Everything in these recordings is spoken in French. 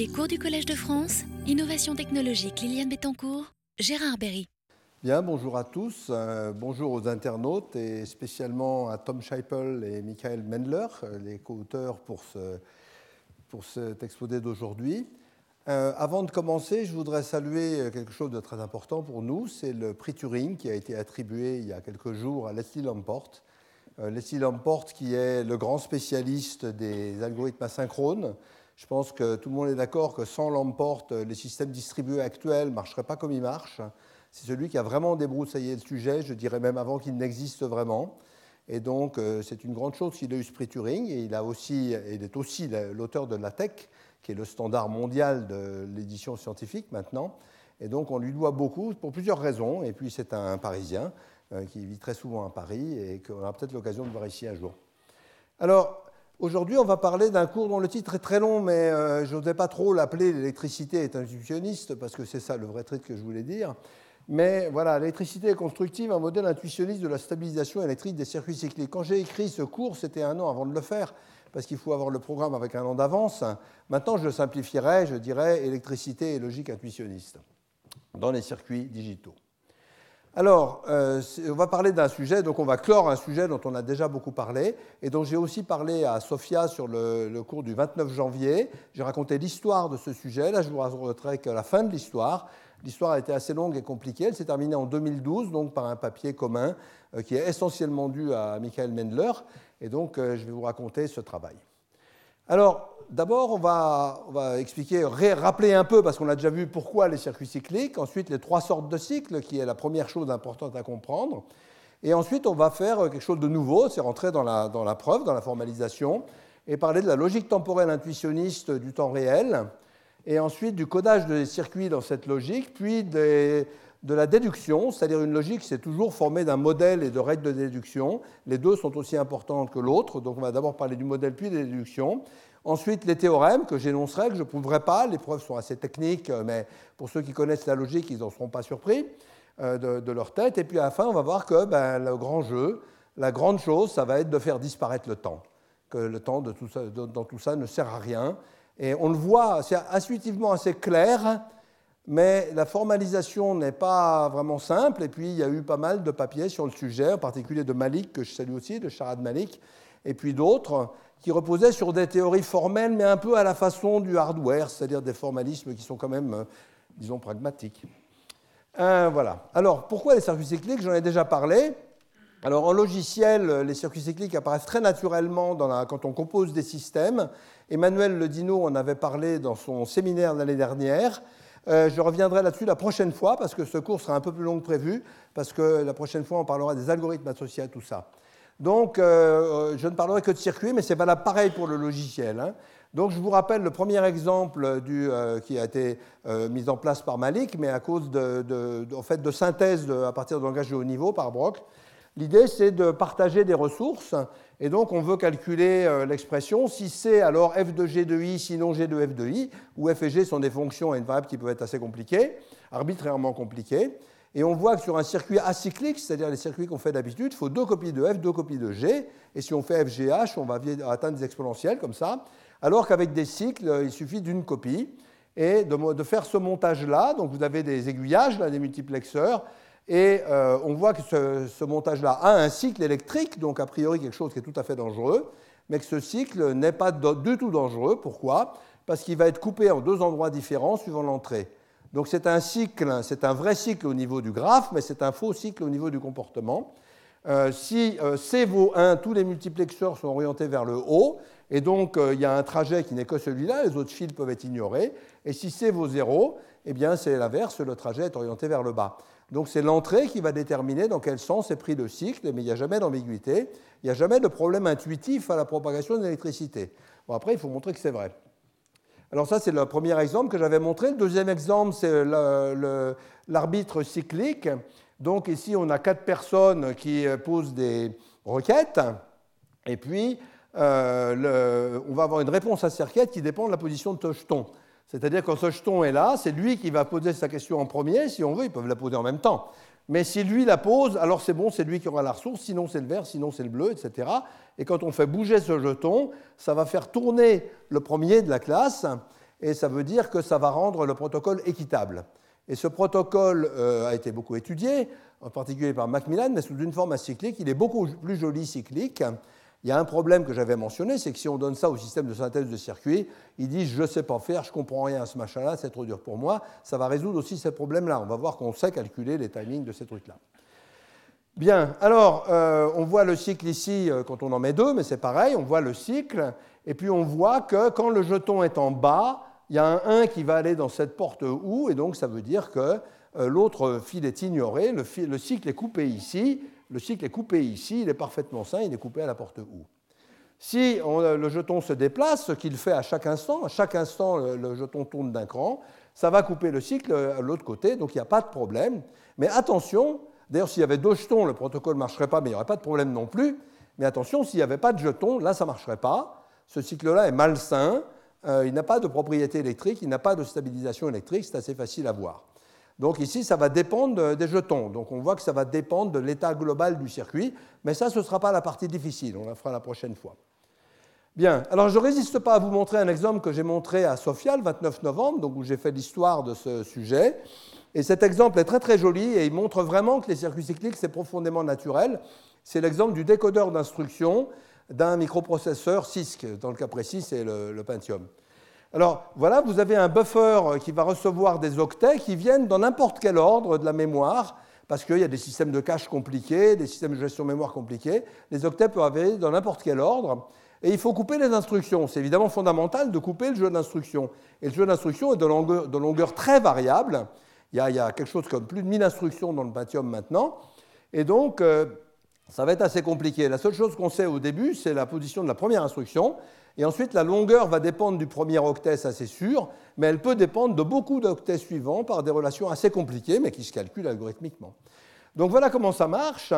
Les cours du Collège de France, Innovation technologique Liliane Bettencourt, Gérard Berry. Bien, bonjour à tous, euh, bonjour aux internautes et spécialement à Tom Scheipel et Michael Mendler, euh, les co-auteurs pour, ce, pour cet exposé d'aujourd'hui. Euh, avant de commencer, je voudrais saluer quelque chose de très important pour nous, c'est le prix Turing qui a été attribué il y a quelques jours à Leslie Lamport. Leslie Lamport qui est le grand spécialiste des algorithmes asynchrones, je pense que tout le monde est d'accord que sans Lamport, les systèmes distribués actuels ne marcheraient pas comme ils marchent. C'est celui qui a vraiment débroussaillé le sujet, je dirais même avant qu'il n'existe vraiment. Et donc, euh, c'est une grande chose qu'il ait eu ce Turing. Et il, a est aussi l'auteur de LaTeX, qui est le standard mondial de l'édition scientifique maintenant. Et donc, on lui doit beaucoup pour plusieurs raisons. Et puis, c'est un Parisien euh, qui vit très souvent à Paris et qu'on aura peut-être l'occasion de voir ici un jour. Alors, Aujourd'hui, on va parler d'un cours dont le titre est très long, mais euh, je n'osais pas trop l'appeler L'électricité est intuitionniste, parce que c'est ça le vrai titre que je voulais dire. Mais voilà, l'électricité est constructive, un modèle intuitionniste de la stabilisation électrique des circuits cycliques. Quand j'ai écrit ce cours, c'était un an avant de le faire, parce qu'il faut avoir le programme avec un an d'avance. Maintenant, je le simplifierai, je dirais électricité et logique intuitionniste dans les circuits digitaux. Alors, euh, on va parler d'un sujet, donc on va clore un sujet dont on a déjà beaucoup parlé, et dont j'ai aussi parlé à Sofia sur le, cours du 29 janvier. J'ai raconté l'histoire de ce sujet. Là, je vous raconterai que la fin de l'histoire. L'histoire a été assez longue et compliquée. Elle s'est terminée en 2012, donc par un papier commun euh, qui est essentiellement dû à Michael Mendler. Et donc, euh, je vais vous raconter ce travail. Alors, d'abord, on va, expliquer, rappeler un peu, parce qu'on a déjà vu pourquoi les circuits cycliques, ensuite les trois sortes de cycles, qui est la première chose importante à comprendre. Et ensuite, on va faire quelque chose de nouveau, c'est rentrer dans la, preuve, dans la formalisation, et parler de la logique temporelle intuitionniste du temps réel, et ensuite du codage des circuits dans cette logique, puis de la déduction, c'est-à-dire une logique, c'est toujours formée d'un modèle et de règles de déduction. Les deux sont aussi importantes que l'autre, donc on va d'abord parler du modèle puis des déductions. Ensuite, les théorèmes que j'énoncerai, que je ne prouverai pas, les preuves sont assez techniques, euh, mais pour ceux qui connaissent la logique, ils n'en seront pas surpris euh, de, leur tête. Et puis à la fin, on va voir que ben, le grand jeu, la grande chose, ça va être de faire disparaître le temps, que le temps de dans tout ça ne sert à rien. Et on le voit, c'est intuitivement assez clair, mais la formalisation n'est pas vraiment simple. Et puis, il y a eu pas mal de papiers sur le sujet, en particulier de Malik, que je salue aussi, de Sharad Malik, et puis d'autres qui reposaient sur des théories formelles, mais un peu à la façon du hardware, c'est-à-dire des formalismes qui sont quand même, euh, disons, pragmatiques. Euh, voilà. Alors, pourquoi les circuits cycliques? J'en ai déjà parlé. Alors, en logiciel, les circuits cycliques apparaissent très naturellement quand on compose des systèmes. Emmanuel Ledino en avait parlé dans son séminaire l'année dernière. Euh, je reviendrai là-dessus la prochaine fois, parce que ce cours sera un peu plus long que prévu, parce que la prochaine fois, on parlera des algorithmes associés à tout ça. Donc, euh, euh, je ne parlerai que de circuit, mais c'est valable pareil pour le logiciel. Hein. Donc, je vous rappelle le premier exemple du, qui a été mis en place par Malik, mais à cause de, fait, de synthèse à partir de langage de haut niveau par Brock. L'idée, c'est de partager des ressources, et donc on veut calculer l'expression. Si c'est alors f de g de i, sinon g de f de i, où f et g sont des fonctions et une variable qui peuvent être assez compliquées, arbitrairement compliquées. Et on voit que sur un circuit acyclique, c'est-à-dire les circuits qu'on fait d'habitude, il faut deux copies de f, deux copies de g. Et si on fait FGH, on va atteindre des exponentielles comme ça. Alors qu'avec des cycles, euh, il suffit d'une copie. Et de, faire ce montage-là, donc vous avez des aiguillages, là, des multiplexeurs, et euh, on voit que ce, montage-là a un cycle électrique, donc a priori quelque chose qui est tout à fait dangereux, mais que ce cycle n'est pas du tout dangereux. Pourquoi? Parce qu'il va être coupé en deux endroits différents suivant l'entrée. Donc c'est un cycle, c'est un vrai cycle au niveau du graphe, mais c'est un faux cycle au niveau du comportement. Euh, si euh, C vaut 1, tous les multiplexeurs sont orientés vers le haut, et donc euh, il y a un trajet qui n'est que celui-là, les autres fils peuvent être ignorés. Et si C vaut 0, eh bien c'est l'inverse, le trajet est orienté vers le bas. Donc c'est l'entrée qui va déterminer dans quel sens est pris le cycle, mais il n'y a jamais d'ambiguïté, il n'y a jamais de problème intuitif à la propagation de l'électricité. Bon, après, il faut montrer que c'est vrai. Alors ça, c'est le premier exemple que j'avais montré. Le deuxième exemple, c'est l'arbitre cyclique. Donc ici, on a quatre personnes qui euh, posent des requêtes. Et puis, euh, on va avoir une réponse à ces requêtes qui dépend de la position de jeton. C'est-à-dire quand ce jeton est là, c'est lui qui va poser sa question en premier. Si on veut, ils peuvent la poser en même temps. Mais si lui la pose, alors c'est bon, c'est lui qui aura la ressource, sinon c'est le vert, sinon c'est le bleu, etc. Et quand on fait bouger ce jeton, ça va faire tourner le premier de la classe. et ça veut dire que ça va rendre le protocole équitable. Et ce protocole euh, a été beaucoup étudié, en particulier par Macmillan, mais sous une forme acyclique. Il est beaucoup plus joli cyclique. Il y a un problème que j'avais mentionné, c'est que si on donne ça au système de synthèse de circuit, il dit je ne sais pas faire, je comprends rien à ce machin-là, c'est trop dur pour moi. Ça va résoudre aussi ce problème-là. On va voir qu'on sait calculer les timings de ces trucs-là. Bien, alors euh, on voit le cycle ici euh, quand on en met deux, mais c'est pareil, on voit le cycle, et puis on voit que quand le jeton est en bas, il y a un 1 qui va aller dans cette porte OU, et donc ça veut dire que euh, l'autre fil est ignoré, le, le cycle est coupé ici, le cycle est coupé ici, il est parfaitement sain, il est coupé à la porte OU. Si le jeton se déplace, ce qu'il fait à chaque instant, à chaque instant le, jeton tourne d'un cran, ça va couper le cycle à l'autre côté, donc il n'y a pas de problème. Mais attention, d'ailleurs s'il y avait deux jetons, le protocole ne marcherait pas, mais il n'y aurait pas de problème non plus. Mais attention, s'il n'y avait pas de jetons, là ça ne marcherait pas. Ce cycle-là est malsain, euh, il n'a pas de propriété électrique, il n'a pas de stabilisation électrique, c'est assez facile à voir. Donc ici, ça va dépendre des jetons. Donc on voit que ça va dépendre de l'état global du circuit, mais ça, ce ne sera pas la partie difficile, on la fera la prochaine fois. Bien, alors je ne résiste pas à vous montrer un exemple que j'ai montré à Sofia le 29 novembre, donc où j'ai fait l'histoire de ce sujet. Et cet exemple est très très joli et il montre vraiment que les circuits cycliques, c'est profondément naturel. C'est l'exemple du décodeur d'instruction d'un microprocesseur CISC. Dans le cas précis, c'est le, le Pentium. Alors voilà, vous avez un buffer qui va recevoir des octets qui viennent dans n'importe quel ordre de la mémoire, parce qu'il y a des systèmes de cache compliqués, des systèmes de gestion mémoire compliqués. Les octets peuvent arriver dans n'importe quel ordre. Et il faut couper les instructions. C'est évidemment fondamental de couper le jeu d'instructions. Et le jeu d'instructions est de longueur, très variable. Il y, a, quelque chose comme plus de 1000 instructions dans le Pentium maintenant. Et donc, euh, ça va être assez compliqué. La seule chose qu'on sait au début, c'est la position de la première instruction. Et ensuite, la longueur va dépendre du premier octet, ça c'est sûr, mais elle peut dépendre de beaucoup d'octets suivants par des relations assez compliquées, mais qui se calculent algorithmiquement. Donc voilà comment ça marche.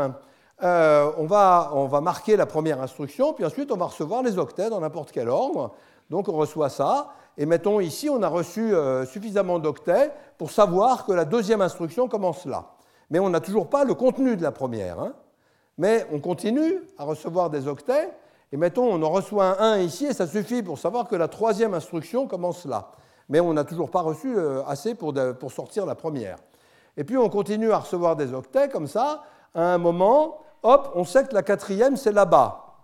Euh, on, va, on, va, marquer la première instruction, puis ensuite on va recevoir les octets dans n'importe quel ordre. Donc on reçoit ça, et mettons ici, on a reçu euh, suffisamment d'octets pour savoir que la deuxième instruction commence là. Mais on n'a toujours pas le contenu de la première. Hein. Mais on continue à recevoir des octets, et mettons, on en reçoit un 1 ici, et ça suffit pour savoir que la troisième instruction commence là. Mais on n'a toujours pas reçu euh, assez pour, pour, sortir la première. Et puis on continue à recevoir des octets comme ça. À un moment, hop, on sait que la quatrième, c'est là-bas.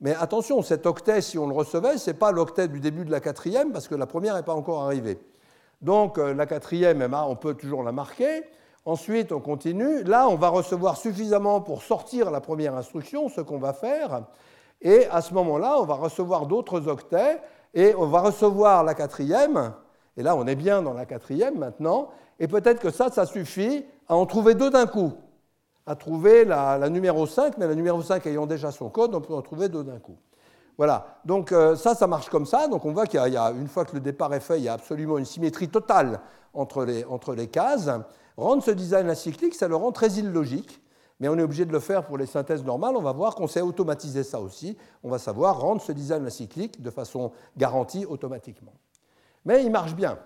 Mais attention, cet octet, si on le recevait, ce n'est pas l'octet du début de la quatrième, parce que la première n'est pas encore arrivée. Donc euh, la quatrième, on peut toujours la marquer. Ensuite, on continue. Là, on va recevoir suffisamment pour sortir la première instruction, ce qu'on va faire. Et à ce moment-là, on va recevoir d'autres octets et on va recevoir la quatrième. Et là, on est bien dans la quatrième maintenant. Et peut-être que ça, ça suffit à en trouver deux d'un coup. À trouver la, numéro 5, mais la numéro 5 ayant déjà son code, on peut en trouver deux d'un coup. Voilà, donc euh, ça, ça marche comme ça. Donc on voit qu'il y, a, une fois que le départ est fait, il y a absolument une symétrie totale entre les, entre les cases. Rendre ce design acyclique, ça le rend très illogique mais on est obligé de le faire pour les synthèses normales. On va voir qu'on sait automatiser ça aussi. On va savoir rendre ce design acyclique de façon garantie automatiquement. Mais il marche bien.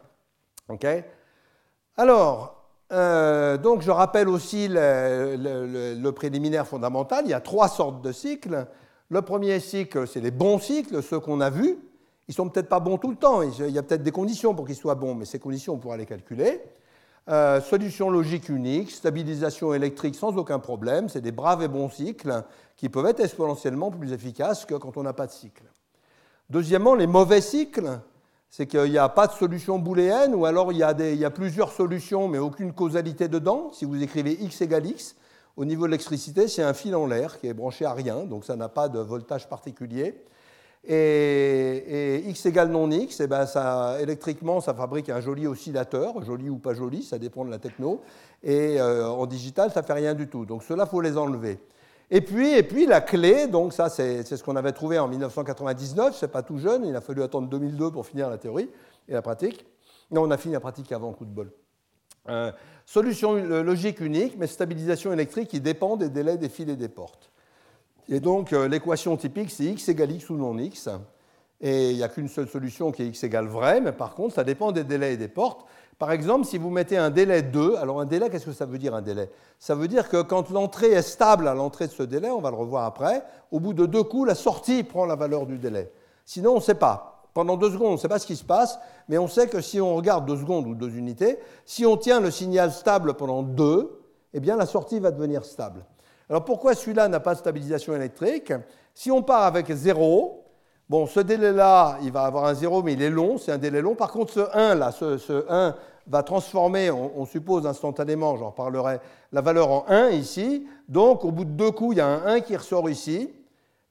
Alors, euh, donc je rappelle aussi le, préliminaire fondamental. Il y a trois sortes de cycles. Le premier cycle, c'est les bons cycles, ceux qu'on a vus. Ils ne sont peut-être pas bons tout le temps. Il y a peut-être des conditions pour qu'ils soient bons, mais ces conditions, on pourra les calculer. Euh, solution logique unique, stabilisation électrique sans aucun problème, c'est des braves et bons cycles qui peuvent être exponentiellement plus efficaces que quand on n'a pas de cycle. Deuxièmement, les mauvais cycles, c'est qu'il n'y a pas de solution booléenne ou alors il y, a il y, a plusieurs solutions mais aucune causalité dedans. Si vous écrivez x égale x, au niveau de l'électricité, c'est un fil en l'air qui est branché à rien, donc ça n'a pas de voltage particulier. Et, x égale non x, et eh ben ça, électriquement, ça fabrique un joli oscillateur, joli ou pas joli, ça dépend de la techno. Et euh, en digital, ça fait rien du tout. Donc cela, faut les enlever. Et puis, et puis la clé, donc ça c'est ce qu'on avait trouvé en 1999, c'est pas tout jeune, il a fallu attendre 2002 pour finir la théorie et la pratique. Non, on a fini la pratique avant, coup de bol. Euh, solution logique unique, mais stabilisation électrique qui dépend des délais des fils et des portes. Et donc, euh, l'équation typique, c'est x égale x ou non x. Et il n'y a qu'une seule solution qui est x égale vrai, mais par contre, ça dépend des délais et des portes. Par exemple, si vous mettez un délai 2, alors un délai, qu'est-ce que ça veut dire un délai? Ça veut dire que quand l'entrée est stable à l'entrée de ce délai, on va le revoir après, au bout de deux coups, la sortie prend la valeur du délai. Sinon, on ne sait pas. pendant deux secondes, on ne sait pas ce qui se passe, mais on sait que si on regarde deux secondes ou deux unités, si on tient le signal stable pendant deux, eh bien la sortie va devenir stable. Alors pourquoi celui-là n'a pas de stabilisation électrique Si on part avec zéro, bon, ce délai-là, il va avoir un zéro, mais il est long, c'est un délai long. Par contre, ce 1, là, ce, ce 1 va transformer, on, suppose instantanément, j'en reparlerai, la valeur en 1 ici. Donc, au bout de deux coups, il y a un 1 qui ressort ici,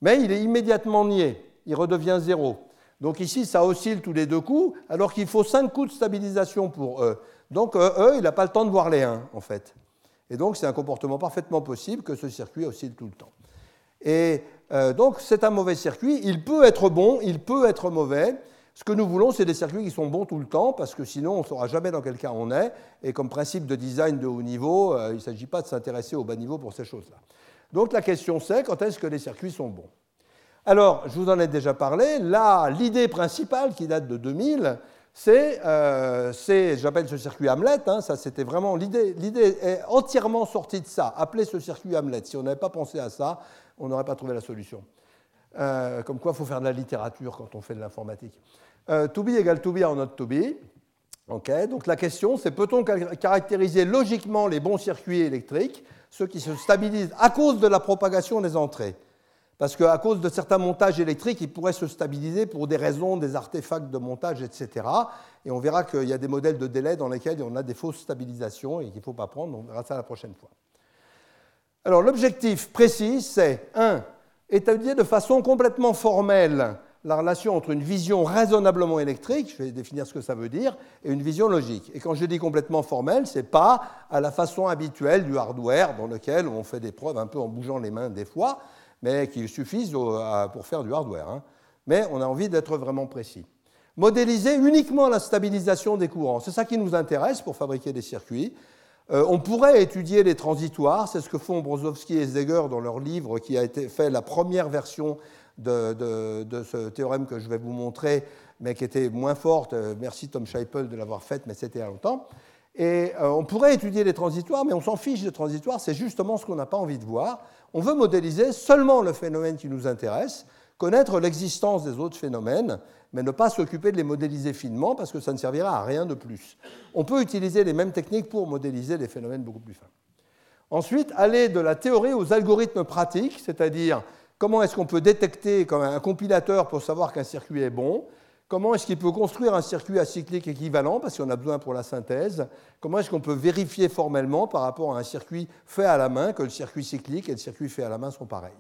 mais il est immédiatement nié. Il redevient 0. Donc ici, ça oscille tous les deux coups, alors qu'il faut 5 coups de stabilisation pour E. Donc E, e il n'a pas le temps de voir les 1, en fait. Et donc, c'est un comportement parfaitement possible que ce circuit oscille tout le temps. Et euh, donc, c'est un mauvais circuit. Il peut être bon, il peut être mauvais. Ce que nous voulons, c'est des circuits qui sont bons tout le temps, parce que sinon, on ne saura jamais dans quel cas on est. Et comme principe de design de haut niveau, euh, il ne s'agit pas de s'intéresser au bas niveau pour ces choses-là. Donc, la question, c'est quand est-ce que les circuits sont bons? Alors, je vous en ai déjà parlé. Là, l'idée principale, qui date de 2000, euh, c'est, j'appelle ce circuit Hamlet, hein, ça c'était vraiment l'idée, l'idée est entièrement sortie de ça, appeler ce circuit Hamlet. Si on n'avait pas pensé à ça, on n'aurait pas trouvé la solution. Euh, comme quoi, il faut faire de la littérature quand on fait de l'informatique. Euh, to be égale to be or not to be. donc la question, c'est peut-on caractériser logiquement les bons circuits électriques, ceux qui se stabilisent à cause de la propagation des entrées? Parce qu'à cause de certains montages électriques, ils pourraient se stabiliser pour des raisons, des artefacts de montage, etc. Et on verra qu'il y a des modèles de délai dans lesquels on a des fausses stabilisations et qu'il ne faut pas prendre. On verra ça la prochaine fois. Alors l'objectif précis, c'est 1. Établir de façon complètement formelle la relation entre une vision raisonnablement électrique, je vais définir ce que ça veut dire, et une vision logique. Et quand je dis complètement formelle, ce n'est pas à la façon habituelle du hardware dans lequel on fait des preuves un peu en bougeant les mains des fois, mais qui suffisent pour faire du hardware. Hein. Mais on a envie d'être vraiment précis. Modéliser uniquement la stabilisation des courants, c'est ça qui nous intéresse pour fabriquer des circuits. Euh, on pourrait étudier les transitoires, c'est ce que font Brozowski et Zeger dans leur livre qui a été fait la première version de, de, ce théorème que je vais vous montrer, mais qui était moins forte. Euh, merci Tom Scheipel de l'avoir faite, mais c'était il y a longtemps. Et euh, on pourrait étudier les transitoires, mais on s'en fiche des transitoires, c'est justement ce qu'on n'a pas envie de voir. On veut modéliser seulement le phénomène qui nous intéresse, connaître l'existence des autres phénomènes, mais ne pas s'occuper de les modéliser finement parce que ça ne servira à rien de plus. On peut utiliser les mêmes techniques pour modéliser des phénomènes beaucoup plus fins. Ensuite, aller de la théorie aux algorithmes pratiques, c'est-à-dire comment est-ce qu'on peut détecter comme un compilateur pour savoir qu'un circuit est bon, Comment est-ce qu'il peut construire un circuit acyclique équivalent, parce qu'on a besoin pour la synthèse? Comment est-ce qu'on peut vérifier formellement par rapport à un circuit fait à la main que le circuit cyclique et le circuit fait à la main sont pareils?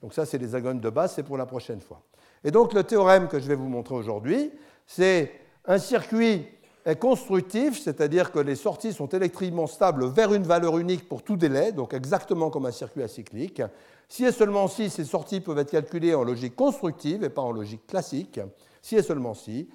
Donc ça, c'est les algorithmes de base, c'est pour la prochaine fois. Et donc le théorème que je vais vous montrer aujourd'hui, c'est un circuit est constructif, c'est-à-dire que les sorties sont électriquement stables vers une valeur unique pour tout délai, donc exactement comme un circuit acyclique. Si et seulement si ces sorties peuvent être calculées en logique constructive et pas en logique classique, si et seulement si,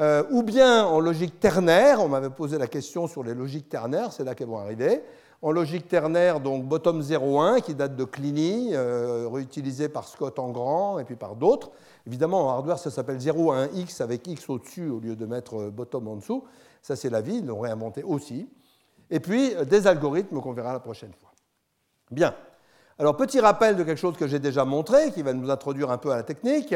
euh, ou bien en logique ternaire, on m'avait posé la question sur les logiques ternaires, c'est là qu'elles vont arriver, en logique ternaire, donc bottom 0,1 qui date de Clini, euh, réutilisé par Scott en grand et puis par d'autres. Évidemment, en hardware, ça s'appelle 0,1x avec x au-dessus au lieu de mettre euh, bottom en dessous. Ça, c'est la vie, ils l'ont réinventé aussi. Et puis, des algorithmes qu'on verra la prochaine fois. Bien. Alors, petit rappel de quelque chose que j'ai déjà montré, qui va nous introduire un peu à la technique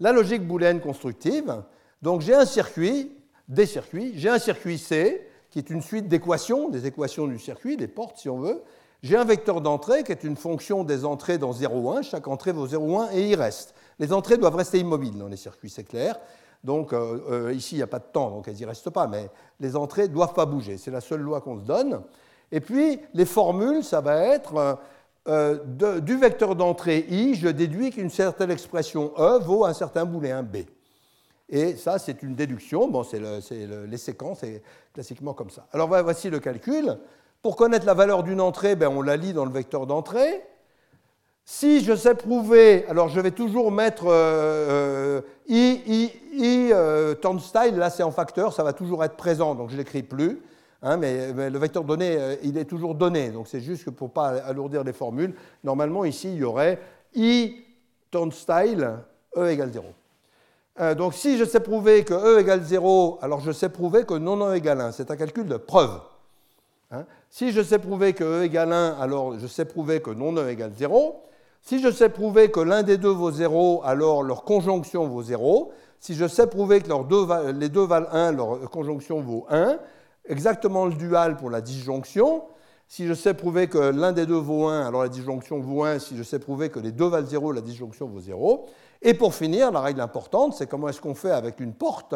la logique booléenne constructive. Donc j'ai un circuit, des circuits, j'ai un circuit C qui est une suite d'équations, des équations du circuit, des portes si on veut. J'ai un vecteur d'entrée qui est une fonction des entrées dans 0, 1. Chaque entrée vaut 0, 1 et il reste. Les entrées doivent rester immobiles dans les circuits, c'est clair. Donc euh, euh, ici, il n'y a pas de temps, donc elles n'y restent pas, mais les entrées ne doivent pas bouger. C'est la seule loi qu'on se donne. Et puis, les formules, ça va être euh, euh, du vecteur d'entrée i, je déduis qu'une certaine expression e vaut un certain booléen b. Et ça, c'est une déduction. Bon, c'est les séquences, c'est classiquement comme ça. Alors voici le calcul. Pour connaître la valeur d'une entrée, ben, on la lit dans le vecteur d'entrée. Si je sais prouver, alors je vais toujours mettre euh, euh, i, i, i turnstile, là c'est en facteur, ça va toujours être présent, donc je ne l'écris plus. Hein, mais, le vecteur donné, euh, il est toujours donné, donc c'est juste que pour ne pas alourdir les formules, normalement ici, il y aurait i turnstile e égale 0. Euh, donc si je sais prouver que e égale 0, alors je sais prouver que non e égale 1. C'est un calcul de preuve. Hein. si je sais prouver que e égale 1, alors je sais prouver que non e égale 0. Si je sais prouver que l'un des deux vaut 0, alors leur conjonction vaut 0. si je sais prouver que les deux valent 1, leur conjonction vaut 1, exactement le dual pour la disjonction. Si je sais prouver que l'un des deux vaut 1, alors la disjonction vaut 1. Si je sais prouver que les deux valent 0, la disjonction vaut 0. Et pour finir, la règle importante, c'est comment est-ce qu'on fait avec une porte,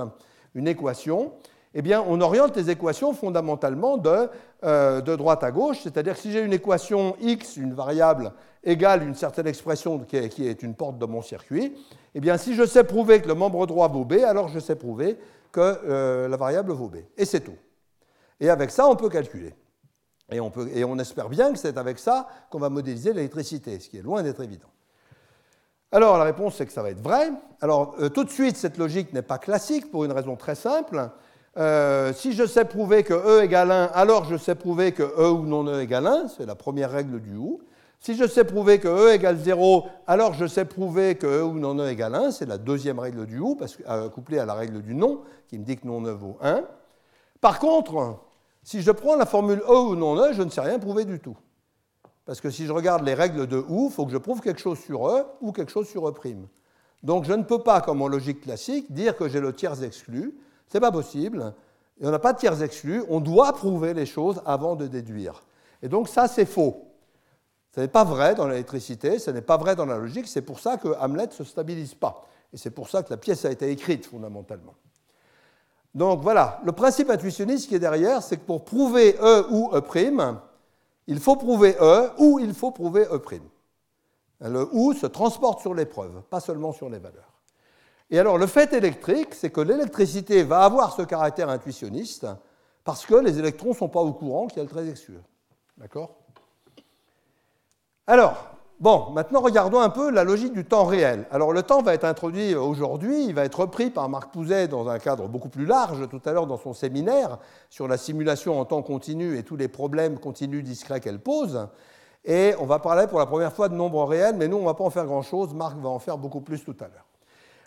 une équation eh bien, on oriente les équations fondamentalement de, euh, droite à gauche, c'est-à-dire si j'ai une équation x, une variable égale une certaine expression qui est, une porte de mon circuit, eh bien, si je sais prouver que le membre droit vaut b, alors je sais prouver que euh, la variable vaut b. Et c'est tout. Et avec ça, on peut calculer. Et on, peut, et on espère bien que c'est avec ça qu'on va modéliser l'électricité, ce qui est loin d'être évident. Alors la réponse c'est que ça va être vrai. Alors euh, tout de suite, cette logique n'est pas classique pour une raison très simple. Euh, si je sais prouver que E égale 1, alors je sais prouver que E ou non E égale 1, c'est la première règle du OU. Si je sais prouver que E égale 0, alors je sais prouver que E ou non E égale 1, c'est la deuxième règle du OU, euh, couplée à la règle du non, qui me dit que non E vaut 1. Par contre, si je prends la formule E ou non E, je ne sais rien prouver du tout. Parce que si je regarde les règles de OU, il faut que je prouve quelque chose sur E ou quelque chose sur E'. Donc je ne peux pas, comme en logique classique, dire que j'ai le tiers exclu. Ce n'est pas possible. Il n'y en a pas de tiers exclu. On doit prouver les choses avant de déduire. Et donc ça, c'est faux. Ce n'est pas vrai dans l'électricité, ce n'est pas vrai dans la logique. C'est pour ça que Hamlet ne se stabilise pas. Et c'est pour ça que la pièce a été écrite fondamentalement. Donc voilà, le principe intuitionniste qui est derrière, c'est que pour prouver E ou E', il faut prouver E ou il faut prouver E'. Le ou se transporte sur l'épreuve, pas seulement sur les valeurs. Et alors, le fait électrique, c'est que l'électricité va avoir ce caractère intuitionniste parce que les électrons ne sont pas au courant qu'il y a le très. D'accord? Alors, bon, maintenant regardons un peu la logique du temps réel. Alors, le temps va être introduit aujourd'hui, il va être repris par Marc Pouzet dans un cadre beaucoup plus large tout à l'heure dans son séminaire sur la simulation en temps continu et tous les problèmes continus discrets qu'elle pose. Et on va parler pour la première fois de nombres réels, mais nous, on ne va pas en faire grand-chose. Marc va en faire beaucoup plus tout à l'heure.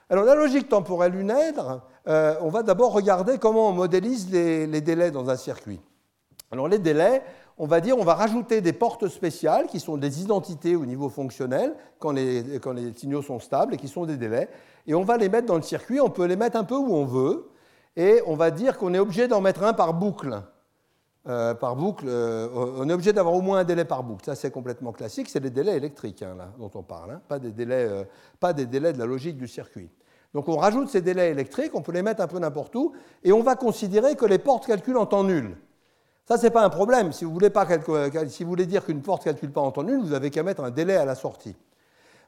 Alors la logique temporelle lunaire, euh, on va d'abord regarder comment on modélise les, délais dans un circuit. Alors les délais, on va dire, on va rajouter des portes spéciales qui sont des identités au niveau fonctionnel quand les, signaux sont stables et qui sont des délais. Et on va les mettre dans le circuit, on peut les mettre un peu où on veut, et on va dire qu'on est obligé d'en mettre un par boucle. Euh, par boucle, euh, on est obligé d'avoir au moins un délai par boucle. Ça, c'est complètement classique. C'est les délais électriques hein, dont on parle, hein. pas, des délais, euh, pas des délais de la logique du circuit. Donc on rajoute ces délais électriques, on peut les mettre un peu n'importe où, et on va considérer que les portes calculent en temps nul. Ça, ce n'est pas un problème. Si vous voulez, dire qu'une porte ne calcule pas en temps nul, vous avez qu'à mettre un délai à la sortie.